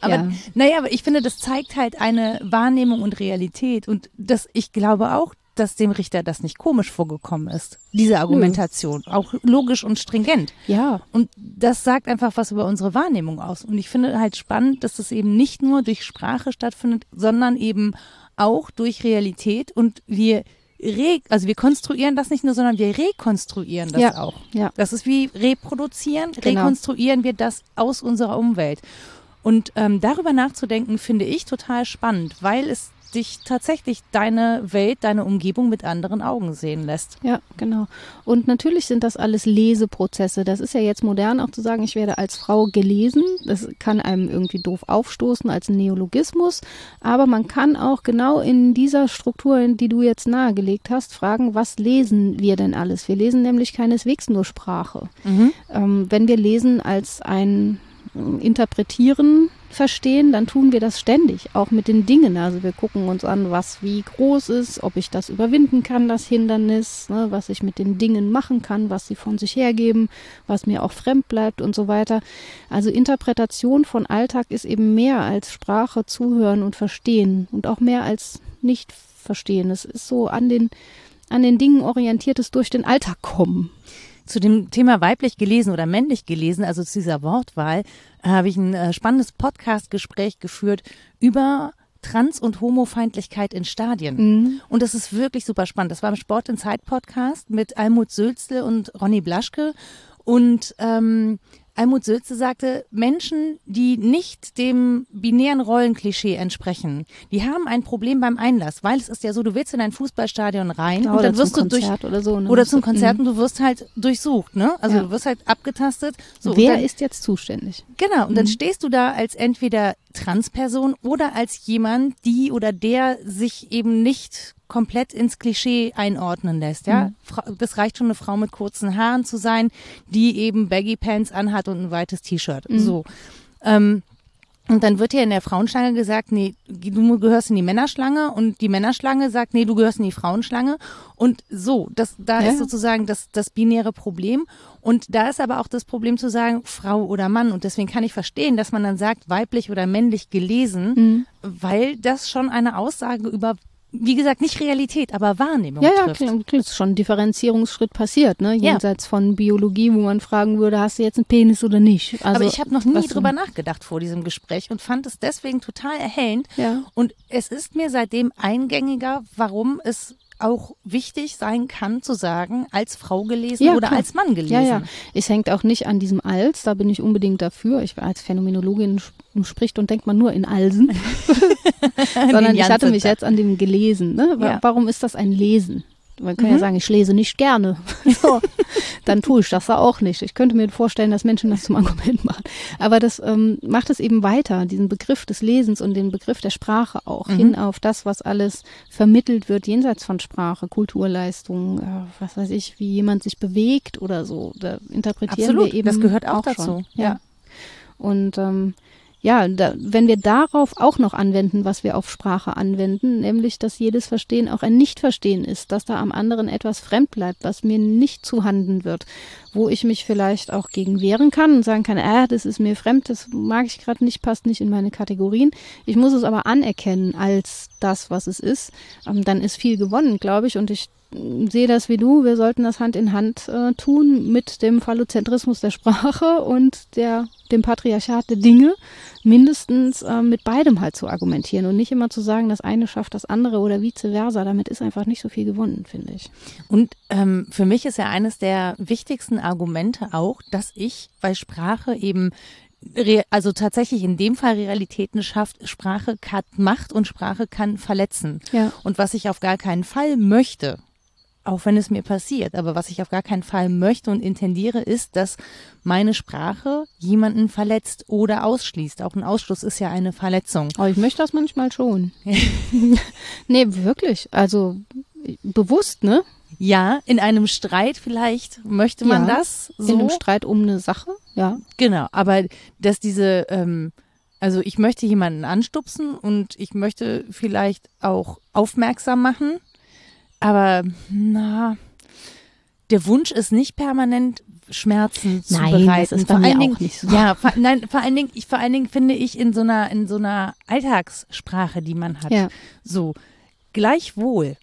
aber ja. naja, aber ich finde, das zeigt halt eine Wahrnehmung und Realität. Und das, ich glaube auch, dass dem Richter das nicht komisch vorgekommen ist, diese Argumentation. Nö. Auch logisch und stringent. Ja. Und das sagt einfach was über unsere Wahrnehmung aus. Und ich finde halt spannend, dass das eben nicht nur durch Sprache stattfindet, sondern eben auch durch Realität und wir re also wir konstruieren das nicht nur, sondern wir rekonstruieren das ja, auch. Ja. Das ist wie reproduzieren, Genau. rekonstruieren wir das aus unserer Umwelt. Und ähm, darüber nachzudenken, finde ich total spannend, weil es dich tatsächlich deine Welt, deine Umgebung mit anderen Augen sehen lässt. Ja, genau. Und natürlich sind das alles Leseprozesse. Das ist ja jetzt modern auch zu sagen, ich werde als Frau gelesen. Das kann einem irgendwie doof aufstoßen als Neologismus. Aber man kann auch genau in dieser Struktur, die du jetzt nahegelegt hast, fragen, was lesen wir denn alles? Wir lesen nämlich keineswegs nur Sprache. Mhm. Ähm, wenn wir lesen als ein Interpretieren verstehen, dann tun wir das ständig, auch mit den Dingen. Also wir gucken uns an, was wie groß ist, ob ich das überwinden kann, das Hindernis, ne, was ich mit den Dingen machen kann, was sie von sich hergeben, was mir auch fremd bleibt und so weiter. Also Interpretation von Alltag ist eben mehr als Sprache zuhören und verstehen und auch mehr als nicht verstehen. Es ist so an den, an den Dingen orientiertes durch den Alltag kommen. Zu dem Thema weiblich gelesen oder männlich gelesen, also zu dieser Wortwahl, äh, habe ich ein äh, spannendes Podcast-Gespräch geführt über Trans- und Homofeindlichkeit in Stadien. Mhm. Und das ist wirklich super spannend. Das war im Sport in Zeit Podcast mit Almut Sülzle und Ronny Blaschke. Und ähm, Almut Sülze sagte, Menschen, die nicht dem binären Rollenklischee entsprechen, die haben ein Problem beim Einlass, weil es ist ja so, du willst in ein Fußballstadion rein Ja, und oder dann wirst zum du durch Konzert oder so. Ne? oder zum Konzert Mhm. und du wirst halt durchsucht, ne? Also Ja. du wirst halt abgetastet. So, und Wer dann, ist jetzt zuständig? Genau, und dann Mhm. stehst du da als entweder Transperson oder als jemand, die oder der sich eben nicht komplett ins Klischee einordnen lässt, ja. Mhm. Das reicht schon eine Frau mit kurzen Haaren zu sein, die eben Baggy Pants anhat und ein weites T-Shirt. Mhm. So. Ähm, und dann wird dir in der Frauenschlange gesagt, nee, du gehörst in die Männerschlange und die Männerschlange sagt, nee, du gehörst in die Frauenschlange. Und so, das, da Ja. ist sozusagen das, das binäre Problem. Und da ist aber auch das Problem zu sagen, Frau oder Mann. Und deswegen kann ich verstehen, dass man dann sagt, weiblich oder männlich gelesen, Mhm. weil das schon eine Aussage über, wie gesagt, nicht Realität, aber Wahrnehmung Ja, ja, trifft. klar, klar, ist schon ein Differenzierungsschritt passiert, ne? Ja. Jenseits von Biologie, wo man fragen würde, hast du jetzt einen Penis oder nicht? Also, aber ich habe noch nie drüber nachgedacht vor diesem Gespräch und fand es deswegen total erhellend. Ja. Und es ist mir seitdem eingängiger, warum es auch wichtig sein kann zu sagen, als Frau gelesen Ja, oder klar. als Mann gelesen. Ja, ja. Es hängt auch nicht an diesem als, da bin ich unbedingt dafür. Ich als Phänomenologin sp- spricht und denkt man nur in Alsen, sondern ich hatte mich jetzt an dem gelesen. Ne? Warum ist das ein Lesen? Man kann Mhm. ja sagen, ich lese nicht gerne. So, dann tue ich das ja auch nicht. Ich könnte mir vorstellen, dass Menschen das zum Argument machen. Aber das ähm, macht es eben weiter, diesen Begriff des Lesens und den Begriff der Sprache auch, Mhm. hin auf das, was alles vermittelt wird, jenseits von Sprache, Kulturleistung, äh, was weiß ich, wie jemand sich bewegt oder so. Da interpretieren Absolut, wir eben das gehört auch dazu, Schon. ja. Ja. Und ähm, ja, da, wenn wir darauf auch noch anwenden, was wir auf Sprache anwenden, nämlich, dass jedes Verstehen auch ein Nichtverstehen ist, dass da am anderen etwas fremd bleibt, was mir nicht zuhanden wird, wo ich mich vielleicht auch gegen wehren kann und sagen kann, ah, das ist mir fremd, das mag ich gerade nicht, passt nicht in meine Kategorien. Ich muss es aber anerkennen als das, was es ist. Ähm, dann ist viel gewonnen, glaube ich, und ich sehe das wie du, wir sollten das Hand in Hand äh, tun mit dem Phallozentrismus der Sprache und der, dem Patriarchat der Dinge, mindestens äh, mit beidem halt zu argumentieren und nicht immer zu sagen, das eine schafft das andere oder vice versa. Damit ist einfach nicht so viel gewonnen, finde ich. Und ähm, für mich ist ja eines der wichtigsten Argumente auch, dass ich, weil Sprache eben also tatsächlich in dem Fall Realitäten schafft, Sprache kann Macht und Sprache kann verletzen. Ja. Und was ich auf gar keinen Fall möchte, auch wenn es mir passiert, aber was ich auf gar keinen Fall möchte und intendiere, ist, dass meine Sprache jemanden verletzt oder ausschließt. Auch ein Ausschluss ist ja eine Verletzung. Aber ich möchte das manchmal schon. nee, wirklich. Also bewusst, ne? Ja, in einem Streit vielleicht möchte man Ja, das In so. einem Streit um eine Sache, ja. Genau, aber dass diese, ähm, Also ich möchte jemanden anstupsen und ich möchte vielleicht auch aufmerksam machen, aber na, der Wunsch ist nicht permanent Schmerzen zu Nein, bereiten. das ist bei vor allen auch Dingen, nicht so. Ja, vor, nein, vor allen Dingen, ich, vor allen Dingen finde ich in so einer, in so einer Alltagssprache, die man hat, Ja. so gleichwohl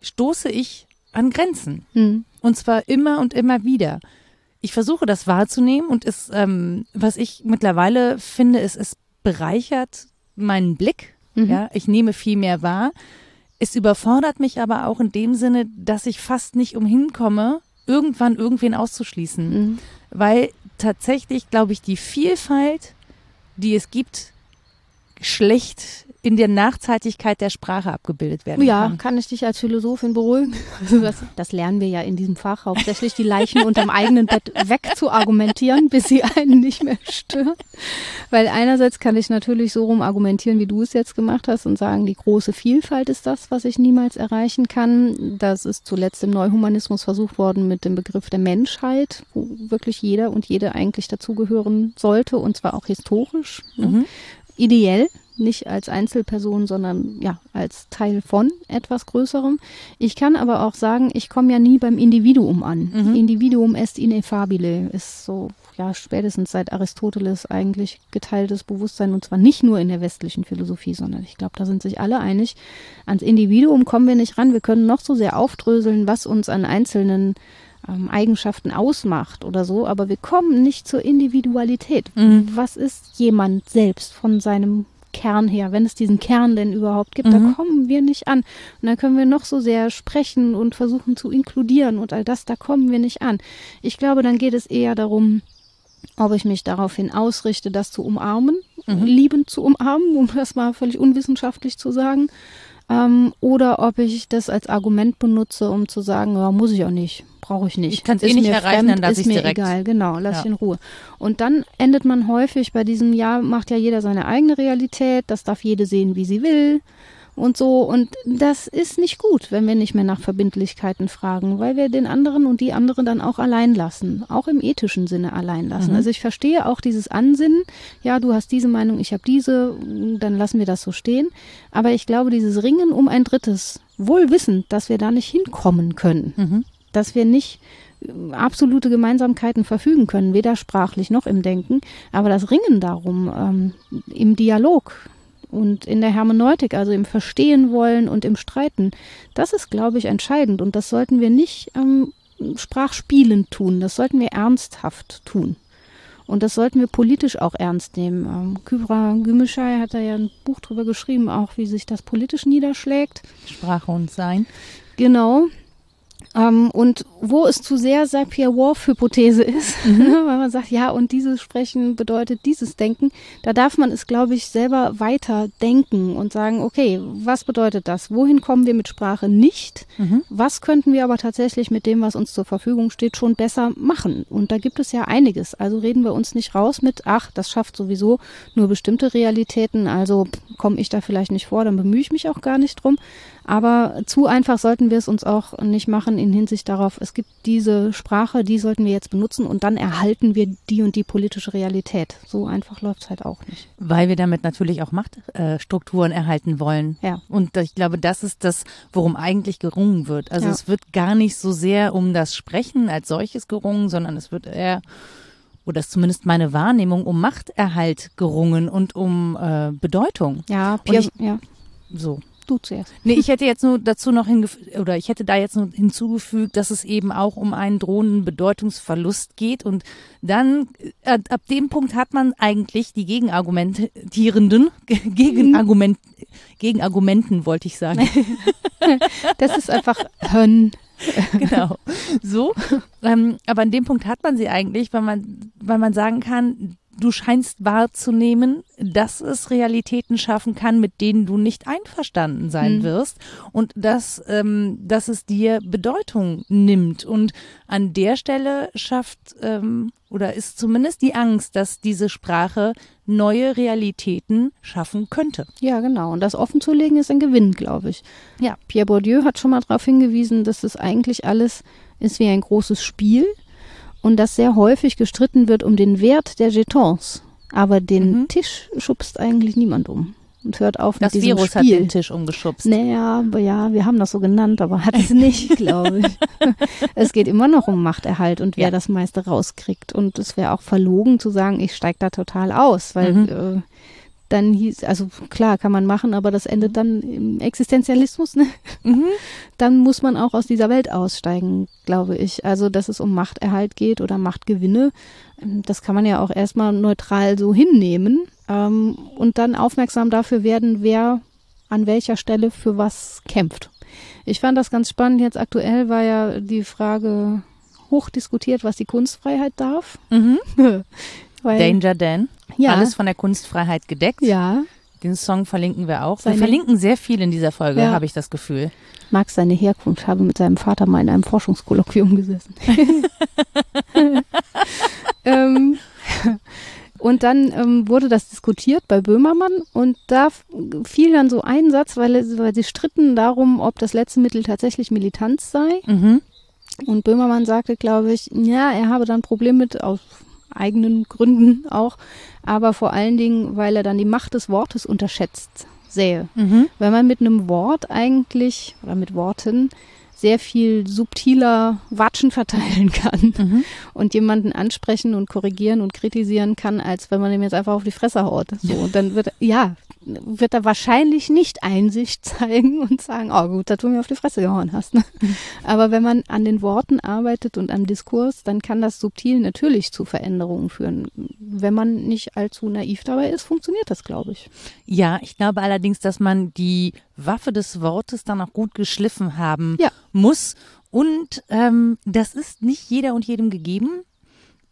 stoße ich an Grenzen. Hm. Und zwar immer und immer wieder. Ich versuche das wahrzunehmen und es, ähm, was ich mittlerweile finde, ist, es bereichert meinen Blick. Mhm. Ja, ich nehme viel mehr wahr. Es überfordert mich aber auch in dem Sinne, dass ich fast nicht umhin komme, irgendwann irgendwen auszuschließen. Mhm. Weil tatsächlich, glaube ich, die Vielfalt, die es gibt, schlecht in der Nachzeitigkeit der Sprache abgebildet werden Ja, kann. kann ich dich als Philosophin beruhigen? Also das, das lernen wir ja in diesem Fach, hauptsächlich die Leichen unterm eigenen Bett wegzuargumentieren, bis sie einen nicht mehr stören. Weil einerseits kann ich natürlich so rum argumentieren, wie du es jetzt gemacht hast und sagen, die große Vielfalt ist das, was ich niemals erreichen kann. Das ist zuletzt im Neuhumanismus versucht worden mit dem Begriff der Menschheit, wo wirklich jeder und jede eigentlich dazugehören sollte und zwar auch historisch. Ne? Mhm. ideell, nicht als Einzelperson, sondern ja, als Teil von etwas Größerem. Ich kann aber auch sagen, ich komme ja nie beim Individuum an. Mhm. Individuum est ineffabile, ist so, ja, spätestens seit Aristoteles eigentlich geteiltes Bewusstsein und zwar nicht nur in der westlichen Philosophie, sondern ich glaube, da sind sich alle einig. Ans Individuum kommen wir nicht ran. Wir können noch so sehr aufdröseln, was uns an einzelnen ähm, Eigenschaften ausmacht oder so, aber wir kommen nicht zur Individualität. Mhm. Was ist jemand selbst von seinem Kern her, wenn es diesen Kern denn überhaupt gibt, Mhm. da kommen wir nicht an. Und dann können wir noch so sehr sprechen und versuchen zu inkludieren und all das, da kommen wir nicht an. Ich glaube, dann geht es eher darum, ob ich mich daraufhin ausrichte, das zu umarmen, Mhm. liebend zu umarmen, um das mal völlig unwissenschaftlich zu sagen, ähm, oder ob ich das als Argument benutze, um zu sagen, ja, muss ich auch nicht, brauche ich nicht. Ich kann's eh Ist nicht erreichen, fremd, dann lass ist ich's mir direkt. egal, genau, lass Ja. ich in Ruhe. Und dann endet man häufig bei diesem, ja, macht ja jeder seine eigene Realität, das darf jede sehen, wie sie will und so. Und das ist nicht gut, wenn wir nicht mehr nach Verbindlichkeiten fragen, weil wir den anderen und die andere dann auch allein lassen, auch im ethischen Sinne allein lassen. Mhm. Also ich verstehe auch dieses Ansinnen, ja, du hast diese Meinung, ich habe diese, dann lassen wir das so stehen. Aber ich glaube, dieses Ringen um ein Drittes, wohl wissend, dass wir da nicht hinkommen können, Mhm. dass wir nicht äh, absolute Gemeinsamkeiten verfügen können, weder sprachlich noch im Denken, aber das Ringen darum ähm, im Dialog und in der Hermeneutik, also im Verstehen wollen und im Streiten, das ist, glaube ich, entscheidend und das sollten wir nicht ähm, sprachspielend tun, das sollten wir ernsthaft tun. Und das sollten wir politisch auch ernst nehmen. Ähm, Kybra Gümüşay hat da ja ein Buch drüber geschrieben, auch wie sich das politisch niederschlägt. Sprache und Sein. Genau. Ähm, und wo es zu sehr Sapir-Whorf-Hypothese ist, weil man sagt, ja, und dieses Sprechen bedeutet dieses Denken, da darf man es, glaube ich, selber weiter denken und sagen, okay, was bedeutet das? Wohin kommen wir mit Sprache nicht? Mhm. Was könnten wir aber tatsächlich mit dem, was uns zur Verfügung steht, schon besser machen? Und da gibt es ja einiges. Also reden wir uns nicht raus mit, ach, das schafft sowieso nur bestimmte Realitäten, also komme ich da vielleicht nicht vor, dann bemühe ich mich auch gar nicht drum. Aber zu einfach sollten wir es uns auch nicht machen in Hinsicht darauf, es gibt diese Sprache, die sollten wir jetzt benutzen und dann erhalten wir die und die politische Realität. So einfach läuft es halt auch nicht. Weil wir damit natürlich auch Machtstrukturen äh, erhalten wollen. Ja. Und ich glaube, das ist das, worum eigentlich gerungen wird. Also Ja. es wird gar nicht so sehr um das Sprechen als solches gerungen, sondern es wird eher, oder ist zumindest meine Wahrnehmung, um Machterhalt gerungen und um äh, Bedeutung. Ja, Und Pierre, ich- ja, So. Du zuerst. Nee, ich hätte jetzt nur dazu noch oder ich hätte da jetzt nur hinzugefügt, dass es eben auch um einen drohenden Bedeutungsverlust geht und dann äh, ab dem Punkt hat man eigentlich die Gegenargumentierenden Gegenargument Gegenargumenten wollte ich sagen. Das ist einfach Hönn. genau. So. Ähm, aber an dem Punkt hat man sie eigentlich, weil man, weil man sagen kann, du scheinst wahrzunehmen, dass es Realitäten schaffen kann, mit denen du nicht einverstanden sein Hm. wirst und dass, ähm, dass es dir Bedeutung nimmt. Und an der Stelle schafft ähm, oder ist zumindest die Angst, dass diese Sprache neue Realitäten schaffen könnte. Ja, genau. Und das offenzulegen ist ein Gewinn, glaube ich. Ja. Pierre Bourdieu hat schon mal darauf hingewiesen, dass das eigentlich alles ist wie ein großes Spiel und dass sehr häufig gestritten wird um den Wert der Jetons. Aber den mhm. Tisch schubst eigentlich niemand um und hört auf das mit diesem Virus Spiel. hat den Tisch umgeschubst. Naja, ja, wir haben das so genannt, aber hat es nicht, glaube ich. es geht immer noch um Machterhalt und wer ja. das meiste rauskriegt. Und es wäre auch verlogen zu sagen, ich steige da total aus, weil mhm. äh, dann hieß, also klar, kann man machen, aber das endet dann im Existenzialismus, ne? Mhm. Dann muss man auch aus dieser Welt aussteigen, glaube ich. Also, dass es um Machterhalt geht oder Machtgewinne, ähm, das kann man ja auch erstmal neutral so hinnehmen ähm, und dann aufmerksam dafür werden, wer an welcher Stelle für was kämpft. Ich fand das ganz spannend. Jetzt aktuell war ja die Frage hoch diskutiert, was die Kunstfreiheit darf. Mhm. Danger Dan. Ja. Alles von der Kunstfreiheit gedeckt. Ja. Den Song verlinken wir auch. Seine wir verlinken sehr viel in dieser Folge, ja. habe ich das Gefühl. Mag seine Herkunft, habe mit seinem Vater mal in einem Forschungskolloquium gesessen. ähm, und dann ähm, wurde das diskutiert bei Böhmermann und da fiel dann so ein Satz, weil, weil sie stritten darum, ob das letzte Mittel tatsächlich Militanz sei. Mhm. Und Böhmermann sagte, glaube ich, ja, er habe dann ein Problem mit, aus eigenen Gründen auch, aber vor allen Dingen, weil er dann die Macht des Wortes unterschätzt sähe. Mhm. Wenn man mit einem Wort eigentlich oder mit Worten sehr viel subtiler Watschen verteilen kann mhm. und jemanden ansprechen und korrigieren und kritisieren kann, als wenn man ihm jetzt einfach auf die Fresse haut. So, und dann wird, ja, wird er wahrscheinlich nicht Einsicht zeigen und sagen, oh gut, dass du mir auf die Fresse gehauen hast. Ne? Mhm. Aber wenn man an den Worten arbeitet und am Diskurs, dann kann das subtil natürlich zu Veränderungen führen. Wenn man nicht allzu naiv dabei ist, funktioniert das, glaube ich. Ja, ich glaube allerdings, dass man die Waffe des Wortes dann auch gut geschliffen haben ja. muss. Und ähm, das ist nicht jeder und jedem gegeben,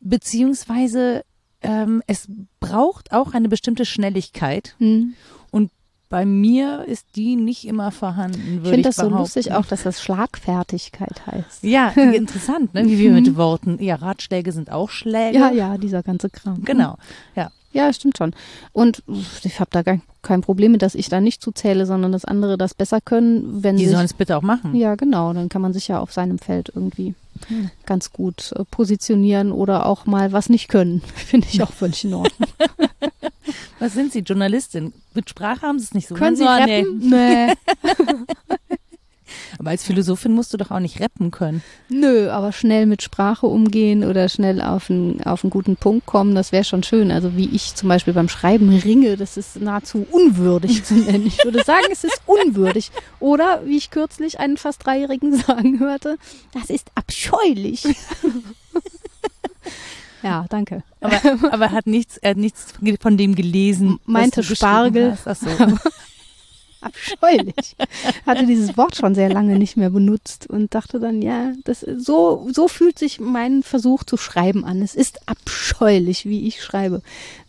beziehungsweise ähm, es braucht auch eine bestimmte Schnelligkeit. Mhm. Und bei mir ist die nicht immer vorhanden. Ich finde das behaupten. so lustig auch, dass das Schlagfertigkeit heißt. Ja, interessant, ne? wie wir mit. Worten. Ja, Ratschläge sind auch Schläge. Ja, ja, dieser ganze Kram. Genau, ja. Ja, stimmt schon. Und ich habe da gar kein Problem mit, dass ich da nicht zuzähle, sondern dass andere das besser können, wenn sie. Die sollen es bitte auch machen. Ja, genau. Dann kann man sich ja auf seinem Feld irgendwie hm. ganz gut äh, positionieren oder auch mal was nicht können. Finde ich auch völlig in Ordnung. was sind Sie, Journalistin? Mit Sprache haben Sie es nicht so. Können Sie rappen? Nee. nee. Aber als Philosophin musst du doch auch nicht rappen können. Nö, aber schnell mit Sprache umgehen oder schnell auf einen, auf einen guten Punkt kommen, das wäre schon schön. Also wie ich zum Beispiel beim Schreiben ringe, das ist nahezu unwürdig zu nennen. Ich würde sagen, es ist unwürdig. Oder wie ich kürzlich einen fast Dreijährigen sagen hörte, das ist abscheulich. Ja, danke. Aber, aber hat nichts, er hat nichts von dem gelesen. Meinte Spargel. Ach so. Abscheulich. Hatte dieses Wort schon sehr lange nicht mehr benutzt und dachte dann, ja, das so so fühlt sich mein Versuch zu schreiben an. Es ist abscheulich, wie ich schreibe.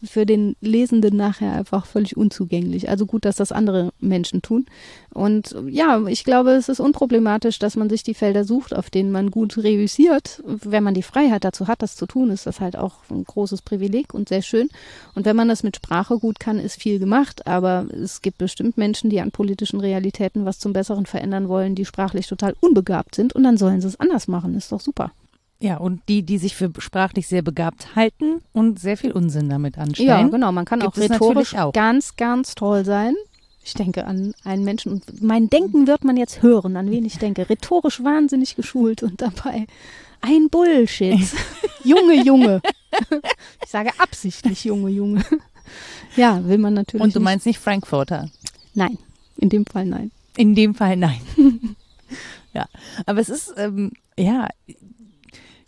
Für den Lesenden nachher einfach völlig unzugänglich. Also gut, dass das andere Menschen tun. Und ja, ich glaube, es ist unproblematisch, dass man sich die Felder sucht, auf denen man gut reüssiert. Wenn man die Freiheit dazu hat, das zu tun, ist das halt auch ein großes Privileg und sehr schön. Und wenn man das mit Sprache gut kann, ist viel gemacht. Aber es gibt bestimmt Menschen, die an politischen Realitäten was zum Besseren verändern wollen, die sprachlich total unbegabt sind. Und dann sollen sie es anders machen. Ist doch super. Ja, und die, die sich für sprachlich sehr begabt halten und sehr viel Unsinn damit anstellen. Ja, genau. Man kann auch rhetorisch auch. ganz, ganz toll sein. Ich denke an einen Menschen und mein Denken wird man jetzt hören, an wen ich denke. Rhetorisch wahnsinnig geschult und dabei ein Bullshit. junge, Junge. Ich sage absichtlich junge, Junge. Ja, will man natürlich. Und du meinst nicht Frankfurter? Nein, in dem Fall nein. In dem Fall nein. ja, aber es ist, ähm, ja,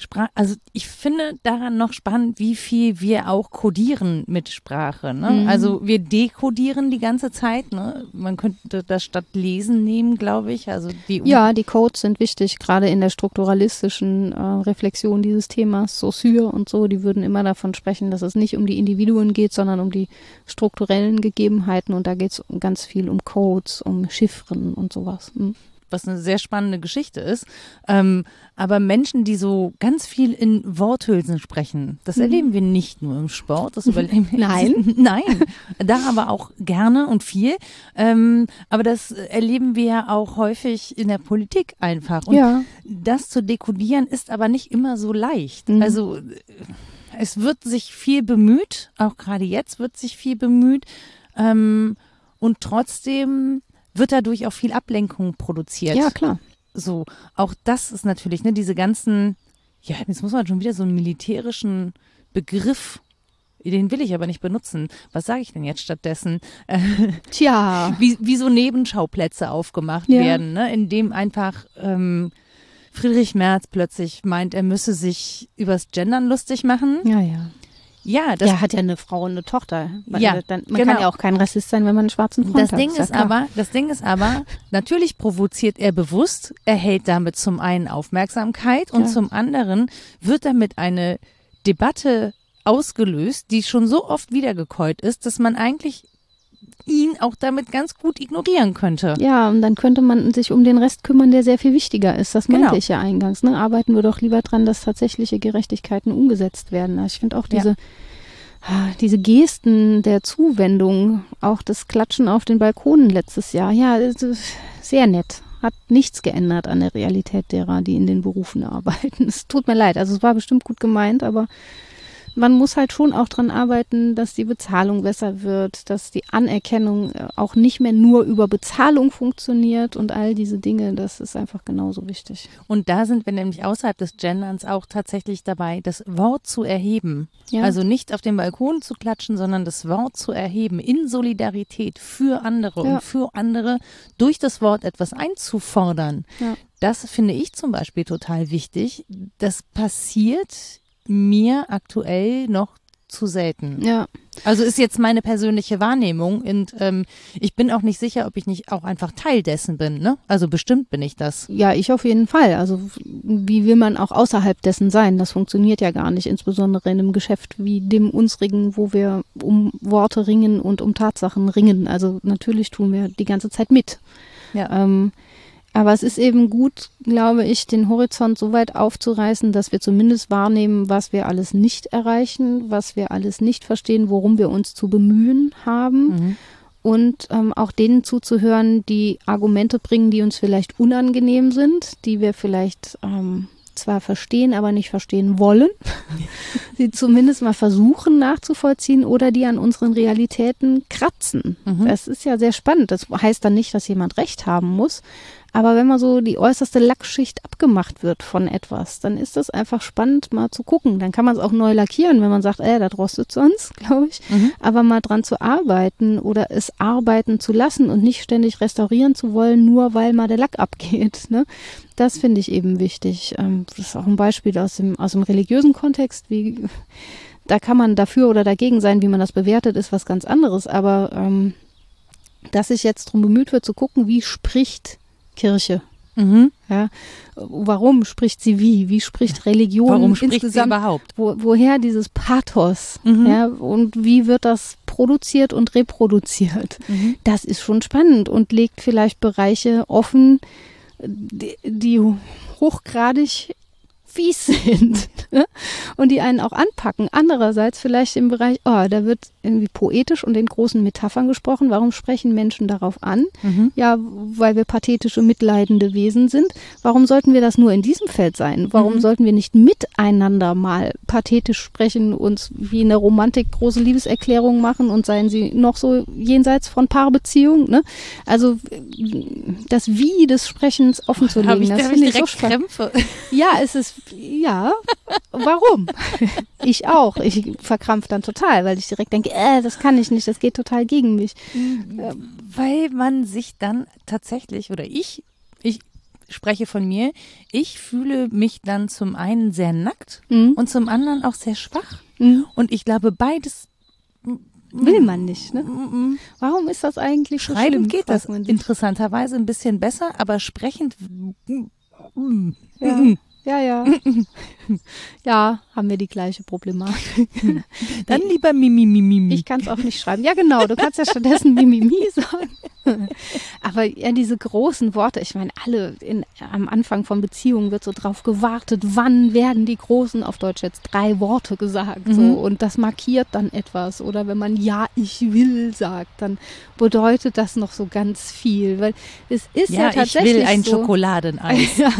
Sprache, also ich finde daran noch spannend, wie viel wir auch kodieren mit Sprache. Ne? Mhm. Also wir dekodieren die ganze Zeit. Ne? Man könnte das statt Lesen nehmen, glaube ich. Also die ja, die Codes sind wichtig, gerade in der strukturalistischen äh, Reflexion dieses Themas. Saussure und so, die würden immer davon sprechen, dass es nicht um die Individuen geht, sondern um die strukturellen Gegebenheiten. Und da geht es ganz viel um Codes, um Chiffren und sowas. Mhm was eine sehr spannende Geschichte ist. Ähm, aber Menschen, die so ganz viel in Worthülsen sprechen, das mhm. erleben wir nicht nur im Sport, das überleben wir. Nein. Nein, da aber auch gerne und viel. Ähm, aber das erleben wir ja auch häufig in der Politik einfach. Und ja. das zu dekodieren ist aber nicht immer so leicht. Mhm. Also es wird sich viel bemüht, auch gerade jetzt wird sich viel bemüht. Ähm, und trotzdem wird dadurch auch viel Ablenkung produziert. Ja, klar. So, auch das ist natürlich, ne, diese ganzen, ja, jetzt muss man schon wieder so einen militärischen Begriff, den will ich aber nicht benutzen. Was sage ich denn jetzt stattdessen? Tja. Wie, wie so Nebenschauplätze aufgemacht Ja. werden, ne, in dem einfach ähm, Friedrich Merz plötzlich meint, er müsse sich übers Gendern lustig machen. Ja, ja. Ja, das, Der hat ja eine Frau und eine Tochter. Man, Ja, dann, man genau. kann ja auch kein Rassist sein, wenn man einen schwarzen Freund Das hat. Ding ja ist aber, das Ding ist aber, natürlich provoziert er bewusst, er hält damit zum einen Aufmerksamkeit und Ja. zum anderen wird damit eine Debatte ausgelöst, die schon so oft wiedergekäut ist, dass man eigentlich ihn auch damit ganz gut ignorieren könnte. Ja, und dann könnte man sich um den Rest kümmern, der sehr viel wichtiger ist. Das meinte Genau. ich ja eingangs. Ne? Arbeiten wir doch lieber dran, dass tatsächliche Gerechtigkeiten umgesetzt werden. Also ich finde auch Ja. diese, ah, diese Gesten der Zuwendung, auch das Klatschen auf den Balkonen letztes Jahr, ja, ist sehr nett. Hat nichts geändert an der Realität derer, die in den Berufen arbeiten. Es tut mir leid. Also es war bestimmt gut gemeint, aber man muss halt schon auch dran arbeiten, dass die Bezahlung besser wird, dass die Anerkennung äh, auch nicht mehr nur über Bezahlung funktioniert und all diese Dinge, das ist einfach genauso wichtig. Und da sind wir nämlich außerhalb des Genderns auch tatsächlich dabei, das Wort zu erheben. Ja. Also nicht auf dem Balkon zu klatschen, sondern das Wort zu erheben in Solidarität für andere Ja. und für andere durch das Wort etwas einzufordern. Ja. Das finde ich zum Beispiel total wichtig. Das passiert mir aktuell noch zu selten. Ja, Also ist jetzt meine persönliche Wahrnehmung und ähm, ich bin auch nicht sicher, ob ich nicht auch einfach Teil dessen bin. Ne? Also bestimmt bin ich das. ja, ich auf jeden Fall. Also wie will man auch außerhalb dessen sein? Das funktioniert ja gar nicht, insbesondere in einem Geschäft wie dem unsrigen, wo wir um Worte ringen und um Tatsachen ringen. Also natürlich tun wir die ganze Zeit mit. Ja. Ähm, aber es ist eben gut, glaube ich, den Horizont so weit aufzureißen, dass wir zumindest wahrnehmen, was wir alles nicht erreichen, was wir alles nicht verstehen, worum wir uns zu bemühen haben. Mhm. Und ähm, auch denen zuzuhören, die Argumente bringen, die uns vielleicht unangenehm sind, die wir vielleicht ähm, zwar verstehen, aber nicht verstehen wollen, sie zumindest mal versuchen nachzuvollziehen oder die an unseren Realitäten kratzen. Mhm. Das ist ja sehr spannend. Das heißt dann nicht, dass jemand recht haben muss. Aber wenn mal so die äußerste Lackschicht abgemacht wird von etwas, dann ist das einfach spannend, mal zu gucken. Dann kann man es auch neu lackieren, wenn man sagt, äh, das rostet sonst, glaube ich. Mhm. Aber mal dran zu arbeiten oder es arbeiten zu lassen und nicht ständig restaurieren zu wollen, nur weil mal der Lack abgeht. Ne? Das finde ich eben wichtig. Ähm, das ist auch ein Beispiel aus dem, aus dem religiösen Kontext, wie da kann man dafür oder dagegen sein, wie man das bewertet, ist was ganz anderes. Aber ähm, dass sich jetzt darum bemüht wird, zu gucken, wie spricht Kirche. Mhm. Ja, warum spricht sie wie? Wie spricht Religion Warum spricht sie insgesamt? überhaupt? Wo, woher dieses Pathos? Mhm. Ja, und wie wird das produziert und reproduziert? Mhm. Das ist schon spannend und legt vielleicht Bereiche offen, die, die hochgradig fies sind ne? und die einen auch anpacken. Andererseits vielleicht im Bereich, oh, da wird irgendwie poetisch und in großen Metaphern gesprochen. Warum sprechen Menschen darauf an? Mhm. Ja, weil wir pathetische, mitleidende Wesen sind. Warum sollten wir das nur in diesem Feld sein? Warum Mhm. sollten wir nicht miteinander mal pathetisch sprechen, uns wie in der Romantik große Liebeserklärungen machen und seien sie noch so jenseits von Paarbeziehung? Ne? Also das Wie des Sprechens offen zu Habe legen, ich, das finde ich so spannend. Krämpfe. Ja, es ist, ja, warum? ich auch. Ich verkrampf dann total, weil ich direkt denke, äh, das kann ich nicht, das geht total gegen mich. Weil man sich dann tatsächlich, oder ich, ich spreche von mir, ich fühle mich dann zum einen sehr nackt Mhm. und zum anderen auch sehr schwach. Mhm. Und ich glaube, beides Will man nicht, ne? mm, Warum ist das eigentlich so schreiben schlimm? geht das interessanterweise ein bisschen besser, aber sprechend mm, Ja. Ja, ja. ja, haben wir die gleiche Problematik. dann lieber Mimi, Mimi, Mimi. Ich kann es auch nicht schreiben. Ja, genau, du kannst ja stattdessen Mimimi sagen. Aber ja, diese großen Worte, ich meine, alle in, am Anfang von Beziehungen wird so drauf gewartet, wann werden die großen, auf Deutsch jetzt drei Worte gesagt. So, Mhm. und das markiert dann etwas. Oder wenn man Ja, ich will sagt, dann bedeutet das noch so ganz viel. Weil es ist ja, ja, ich tatsächlich will ein so, Schokoladeneis. Ja,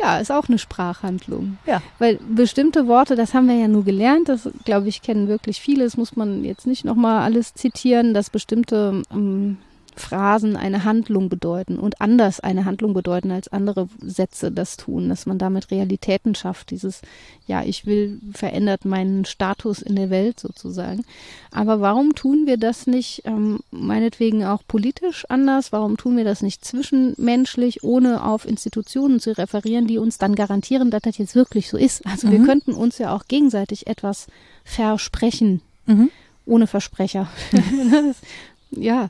Ja, ist auch eine Sprachhandlung. Ja. Weil bestimmte Worte, das haben wir ja nur gelernt, das glaube ich kennen wirklich viele, das muss man jetzt nicht nochmal alles zitieren, dass bestimmte ähm, Phrasen eine Handlung bedeuten und anders eine Handlung bedeuten, als andere Sätze das tun, dass man damit Realitäten schafft. Dieses, ja, ich will, verändert meinen Status in der Welt sozusagen. Aber warum tun wir das nicht, ähm, meinetwegen auch politisch anders? Warum tun wir das nicht zwischenmenschlich, ohne auf Institutionen zu referieren, die uns dann garantieren, dass das jetzt wirklich so ist? Also mhm. wir könnten uns ja auch gegenseitig etwas versprechen. Mhm. Ohne Versprecher. ja,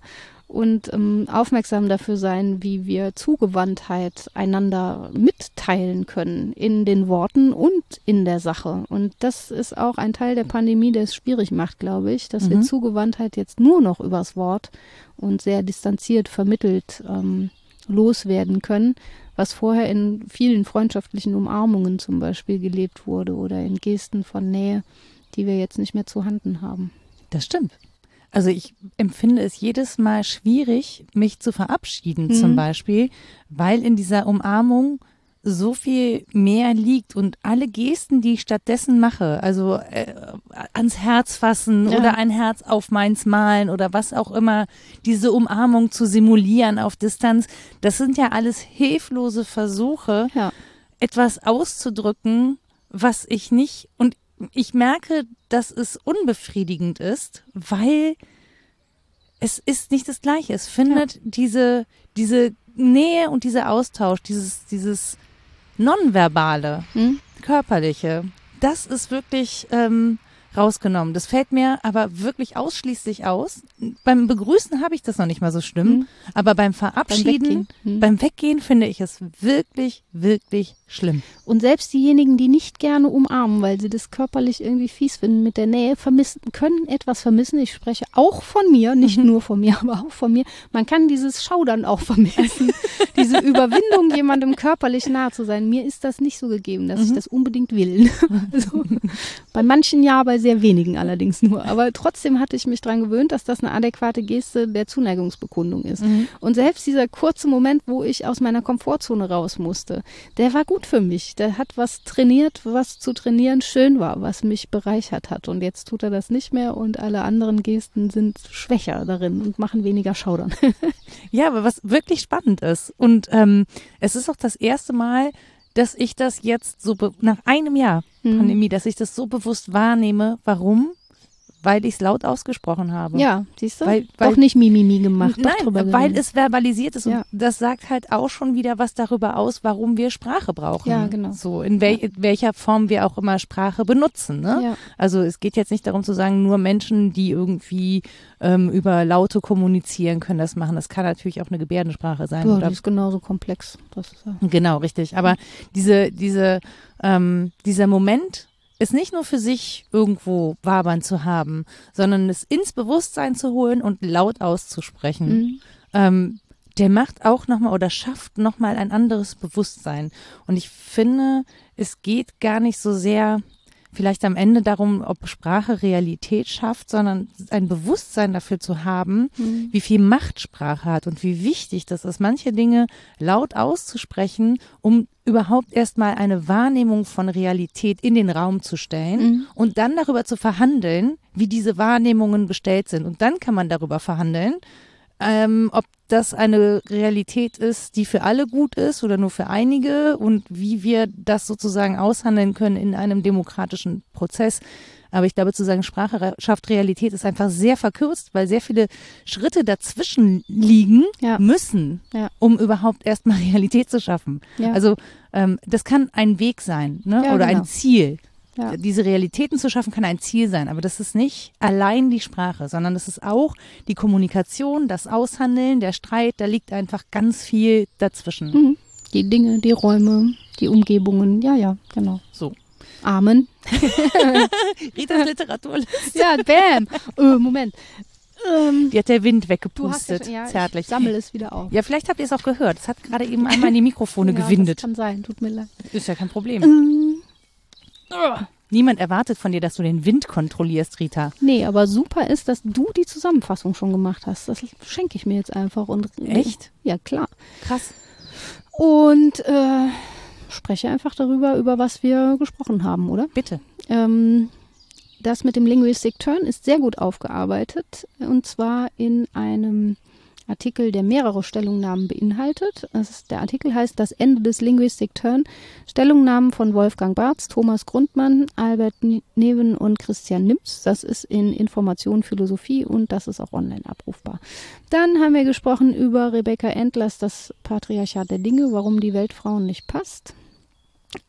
und ähm, aufmerksam dafür sein, wie wir Zugewandtheit einander mitteilen können in den Worten und in der Sache. Und das ist auch ein Teil der Pandemie, der es schwierig macht, glaube ich, dass mhm. wir Zugewandtheit jetzt nur noch übers Wort und sehr distanziert vermittelt ähm, loswerden können, was vorher in vielen freundschaftlichen Umarmungen zum Beispiel gelebt wurde oder in Gesten von Nähe, die wir jetzt nicht mehr zu Handen haben. Das stimmt. Also ich empfinde es jedes Mal schwierig, mich zu verabschieden mhm. zum Beispiel, weil in dieser Umarmung so viel mehr liegt und alle Gesten, die ich stattdessen mache, also äh, ans Herz fassen ja. oder ein Herz auf meins malen oder was auch immer, diese Umarmung zu simulieren auf Distanz, das sind ja alles hilflose Versuche, ja. etwas auszudrücken, was ich nicht und ich merke, dass es unbefriedigend ist, weil es ist nicht das Gleiche. Es findet ja. diese, diese Nähe und dieser Austausch, dieses, dieses Nonverbale, hm? Körperliche, das ist wirklich ähm, rausgenommen. Das fällt mir aber wirklich ausschließlich aus. Beim Begrüßen habe ich das noch nicht mal so schlimm, mhm. aber beim Verabschieden, beim Weggehen. Mhm. beim Weggehen finde ich es wirklich, wirklich schlimm. Und selbst diejenigen, die nicht gerne umarmen, weil sie das körperlich irgendwie fies finden mit der Nähe, vermissen, können etwas vermissen. Ich spreche auch von mir, nicht mhm. nur von mir, aber auch von mir. Man kann dieses Schaudern auch vermissen. Diese Überwindung, jemandem körperlich nahe zu sein. Mir ist das nicht so gegeben, dass ich mhm. das unbedingt will. also, bei manchen ja, bei sehr wenigen allerdings nur. Aber trotzdem hatte ich mich daran gewöhnt, dass das eine adäquate Geste der Zuneigungsbekundung ist. Mhm. Und selbst dieser kurze Moment, wo ich aus meiner Komfortzone raus musste, der war gut für mich. Der hat was trainiert, was zu trainieren schön war, was mich bereichert hat. Und jetzt tut er das nicht mehr und alle anderen Gesten sind schwächer darin und machen weniger Schaudern. ja, aber was wirklich spannend ist. Und ähm, es ist auch das erste Mal, dass ich das jetzt so nach einem Jahr mhm. Pandemie, dass ich das so bewusst wahrnehme. Warum? Weil ich es laut ausgesprochen habe. Ja, siehst du? Weil, weil, Doch nicht Mimimi gemacht. Nein, weil es verbalisiert ist. Ja. Und das sagt halt auch schon wieder was darüber aus, warum wir Sprache brauchen. Ja, genau. So, in wel ja. welcher Form wir auch immer Sprache benutzen. Ne? Ja. Also es geht jetzt nicht darum zu sagen, nur Menschen, die irgendwie ähm, über Laute kommunizieren können, das machen. Das kann natürlich auch eine Gebärdensprache sein. Ja, oder? die ist genauso komplex. Das ist ja. Genau, richtig. Aber diese, diese, ähm, dieser Moment, es nicht nur für sich irgendwo wabern zu haben, sondern es ins Bewusstsein zu holen und laut auszusprechen. Mhm. Ähm, der macht auch nochmal oder schafft nochmal ein anderes Bewusstsein. Und ich finde, es geht gar nicht so sehr vielleicht am Ende darum, ob Sprache Realität schafft, sondern ein Bewusstsein dafür zu haben, mhm. wie viel Macht Sprache hat und wie wichtig das ist, manche Dinge laut auszusprechen, um überhaupt erstmal eine Wahrnehmung von Realität in den Raum zu stellen mhm. und dann darüber zu verhandeln, wie diese Wahrnehmungen bestellt sind. Und dann kann man darüber verhandeln, ähm, ob das eine Realität ist, die für alle gut ist oder nur für einige und wie wir das sozusagen aushandeln können in einem demokratischen Prozess. Aber ich glaube, zu sagen, Sprache schafft Realität ist einfach sehr verkürzt, weil sehr viele Schritte dazwischen liegen ja. müssen, ja. um überhaupt erstmal Realität zu schaffen. Ja. Also ähm, das kann ein Weg sein ne? oder genau. ein Ziel. Ja. Diese Realitäten zu schaffen kann ein Ziel sein, aber das ist nicht allein die Sprache, sondern das ist auch die Kommunikation, das Aushandeln, der Streit, da liegt einfach ganz viel dazwischen. Mhm. Die Dinge, die Räume, die Umgebungen, ja, ja, genau. So. Amen. Ritas Literaturliste. ja, bam. Uh, Moment. Ähm, die hat der Wind weggepustet. Ja, zärtlich. Sammel es wieder auf. Ja, vielleicht habt ihr es auch gehört. Es hat gerade eben einmal in die Mikrofone ja, gewindet. Das kann sein, tut mir leid. Ist ja kein Problem. Ähm, Niemand erwartet von dir, dass du den Wind kontrollierst, Rita. Nee, aber super ist, dass du die Zusammenfassung schon gemacht hast. Das schenke ich mir jetzt einfach. Und, Echt? Ja, klar. Krass. Und äh, spreche einfach darüber, über was wir gesprochen haben, oder? Bitte. Ähm, das mit dem Linguistic Turn ist sehr gut aufgearbeitet und zwar in einem Artikel, der mehrere Stellungnahmen beinhaltet. Ist, der Artikel heißt Das Ende des Linguistic Turn. Stellungnahmen von Wolfgang Barz, Thomas Grundmann, Albert Neven und Christian Nims. Das ist in Information Philosophie und das ist auch online abrufbar. Dann haben wir gesprochen über Rebecca Endlers, das Patriarchat der Dinge, warum die Welt Frauen nicht passt.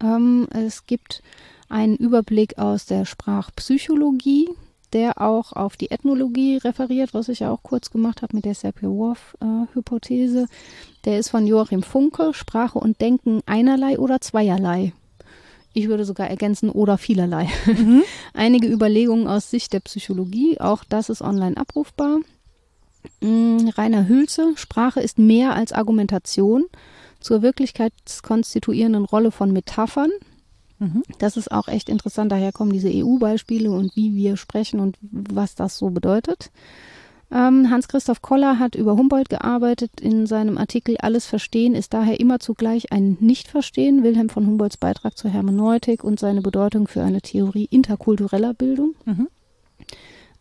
Ähm, es gibt einen Überblick aus der Sprachpsychologie der auch auf die Ethnologie referiert, was ich ja auch kurz gemacht habe mit der Sapir-Whorf-Hypothese. Der ist von Joachim Funke, Sprache und Denken einerlei oder zweierlei. Ich würde sogar ergänzen oder vielerlei. Mhm. Einige Überlegungen aus Sicht der Psychologie, auch das ist online abrufbar. Mhm, Rainer Hülze, Sprache ist mehr als Argumentation zur wirklichkeitskonstituierenden Rolle von Metaphern, Mhm. Das ist auch echt interessant. Daher kommen diese EU-Beispiele und wie wir sprechen und was das so bedeutet. Ähm, Hans-Christoph Koller hat über Humboldt gearbeitet in seinem Artikel Alles Verstehen ist daher immer zugleich ein Nicht-Verstehen. Wilhelm von Humboldts Beitrag zur Hermeneutik und seine Bedeutung für eine Theorie interkultureller Bildung. Mhm.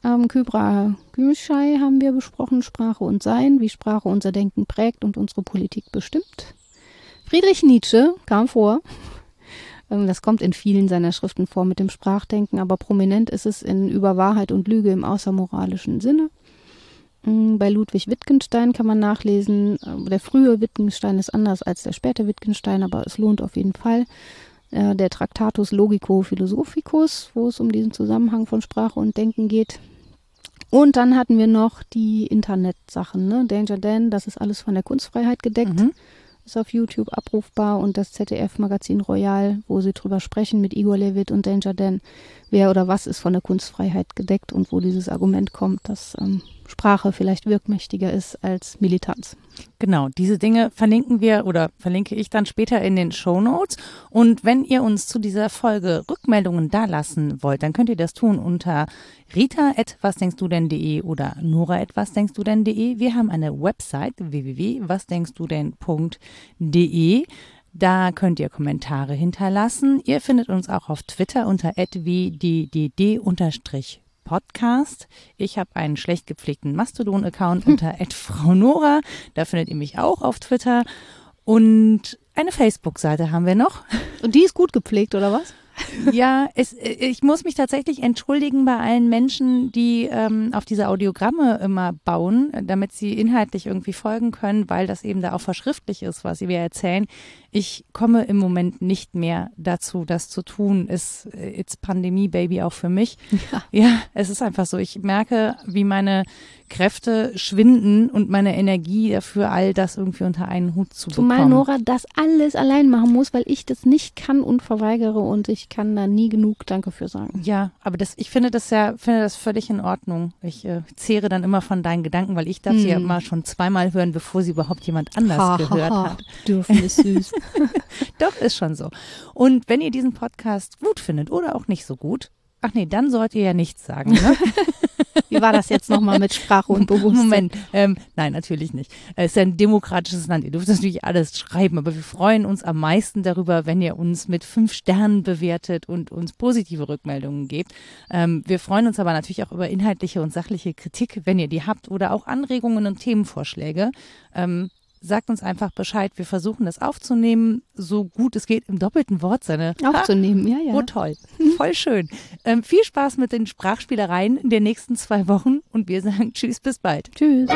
Ähm, Kybra Gümschei haben wir besprochen, Sprache und Sein, wie Sprache unser Denken prägt und unsere Politik bestimmt. Friedrich Nietzsche kam vor, das kommt in vielen seiner Schriften vor mit dem Sprachdenken, aber prominent ist es in Über Wahrheit und Lüge im außermoralischen Sinne. Mm, bei Ludwig Wittgenstein kann man nachlesen, äh, der frühe Wittgenstein ist anders als der späte Wittgenstein, aber es lohnt auf jeden Fall. Äh, der Traktatus Logico Philosophicus, wo es um diesen Zusammenhang von Sprache und Denken geht. Und dann hatten wir noch die Internetsachen, ne? Danger Dan, das ist alles von der Kunstfreiheit gedeckt. Mhm ist auf YouTube abrufbar und das ZDF-Magazin Royal, wo sie drüber sprechen mit Igor Levit und Danger Dan, wer oder was ist von der Kunstfreiheit gedeckt und wo dieses Argument kommt, dass ähm, Sprache vielleicht wirkmächtiger ist als Militanz. Genau, diese Dinge verlinken wir oder verlinke ich dann später in den Show Notes. Und wenn ihr uns zu dieser Folge Rückmeldungen dalassen wollt, dann könnt ihr das tun unter rita.wasdenkstudenn.de oder nora.wasdenkstudenn.de. Wir haben eine Website www.wasdenkstudenn.de. Da könnt ihr Kommentare hinterlassen. Ihr findet uns auch auf Twitter unter wddd Podcast. Ich habe einen schlecht gepflegten Mastodon-Account unter Frau Nora. Da findet ihr mich auch auf Twitter. Und eine Facebook-Seite haben wir noch. Und die ist gut gepflegt, oder was? Ja, es, ich muss mich tatsächlich entschuldigen bei allen Menschen, die ähm, auf diese Audiogramme immer bauen, damit sie inhaltlich irgendwie folgen können, weil das eben da auch verschriftlich ist, was wir erzählen. Ich komme im Moment nicht mehr dazu, das zu tun. Ist it's Pandemie, Baby, auch für mich. Ja. ja, es ist einfach so. Ich merke, wie meine Kräfte schwinden und meine Energie dafür, all das irgendwie unter einen Hut zu bekommen. Zumal Nora das alles allein machen muss, weil ich das nicht kann und verweigere und ich kann da nie genug Danke für sagen. Ja, aber das, ich finde das ja, finde das völlig in Ordnung. Ich äh, zehre dann immer von deinen Gedanken, weil ich darf hm. sie ja immer schon zweimal hören, bevor sie überhaupt jemand anders ha, gehört ha, ha. hat. Dürfen ist süß. Doch, ist schon so. Und wenn ihr diesen Podcast gut findet oder auch nicht so gut, ach nee, dann sollt ihr ja nichts sagen. Ne? Wie war das jetzt nochmal mit Sprache und Bewusstsein? Moment, ähm, nein, natürlich nicht. Es ist ein demokratisches Land. Ihr dürft natürlich alles schreiben, aber wir freuen uns am meisten darüber, wenn ihr uns mit fünf Sternen bewertet und uns positive Rückmeldungen gebt. Ähm, wir freuen uns aber natürlich auch über inhaltliche und sachliche Kritik, wenn ihr die habt oder auch Anregungen und Themenvorschläge. Ähm, sagt uns einfach Bescheid. Wir versuchen das aufzunehmen, so gut es geht, im doppelten Wortsinne. Aufzunehmen, ha? ja, ja. Oh, toll. Voll schön. Ähm, viel Spaß mit den Sprachspielereien in den nächsten zwei Wochen und wir sagen Tschüss, bis bald. Tschüss.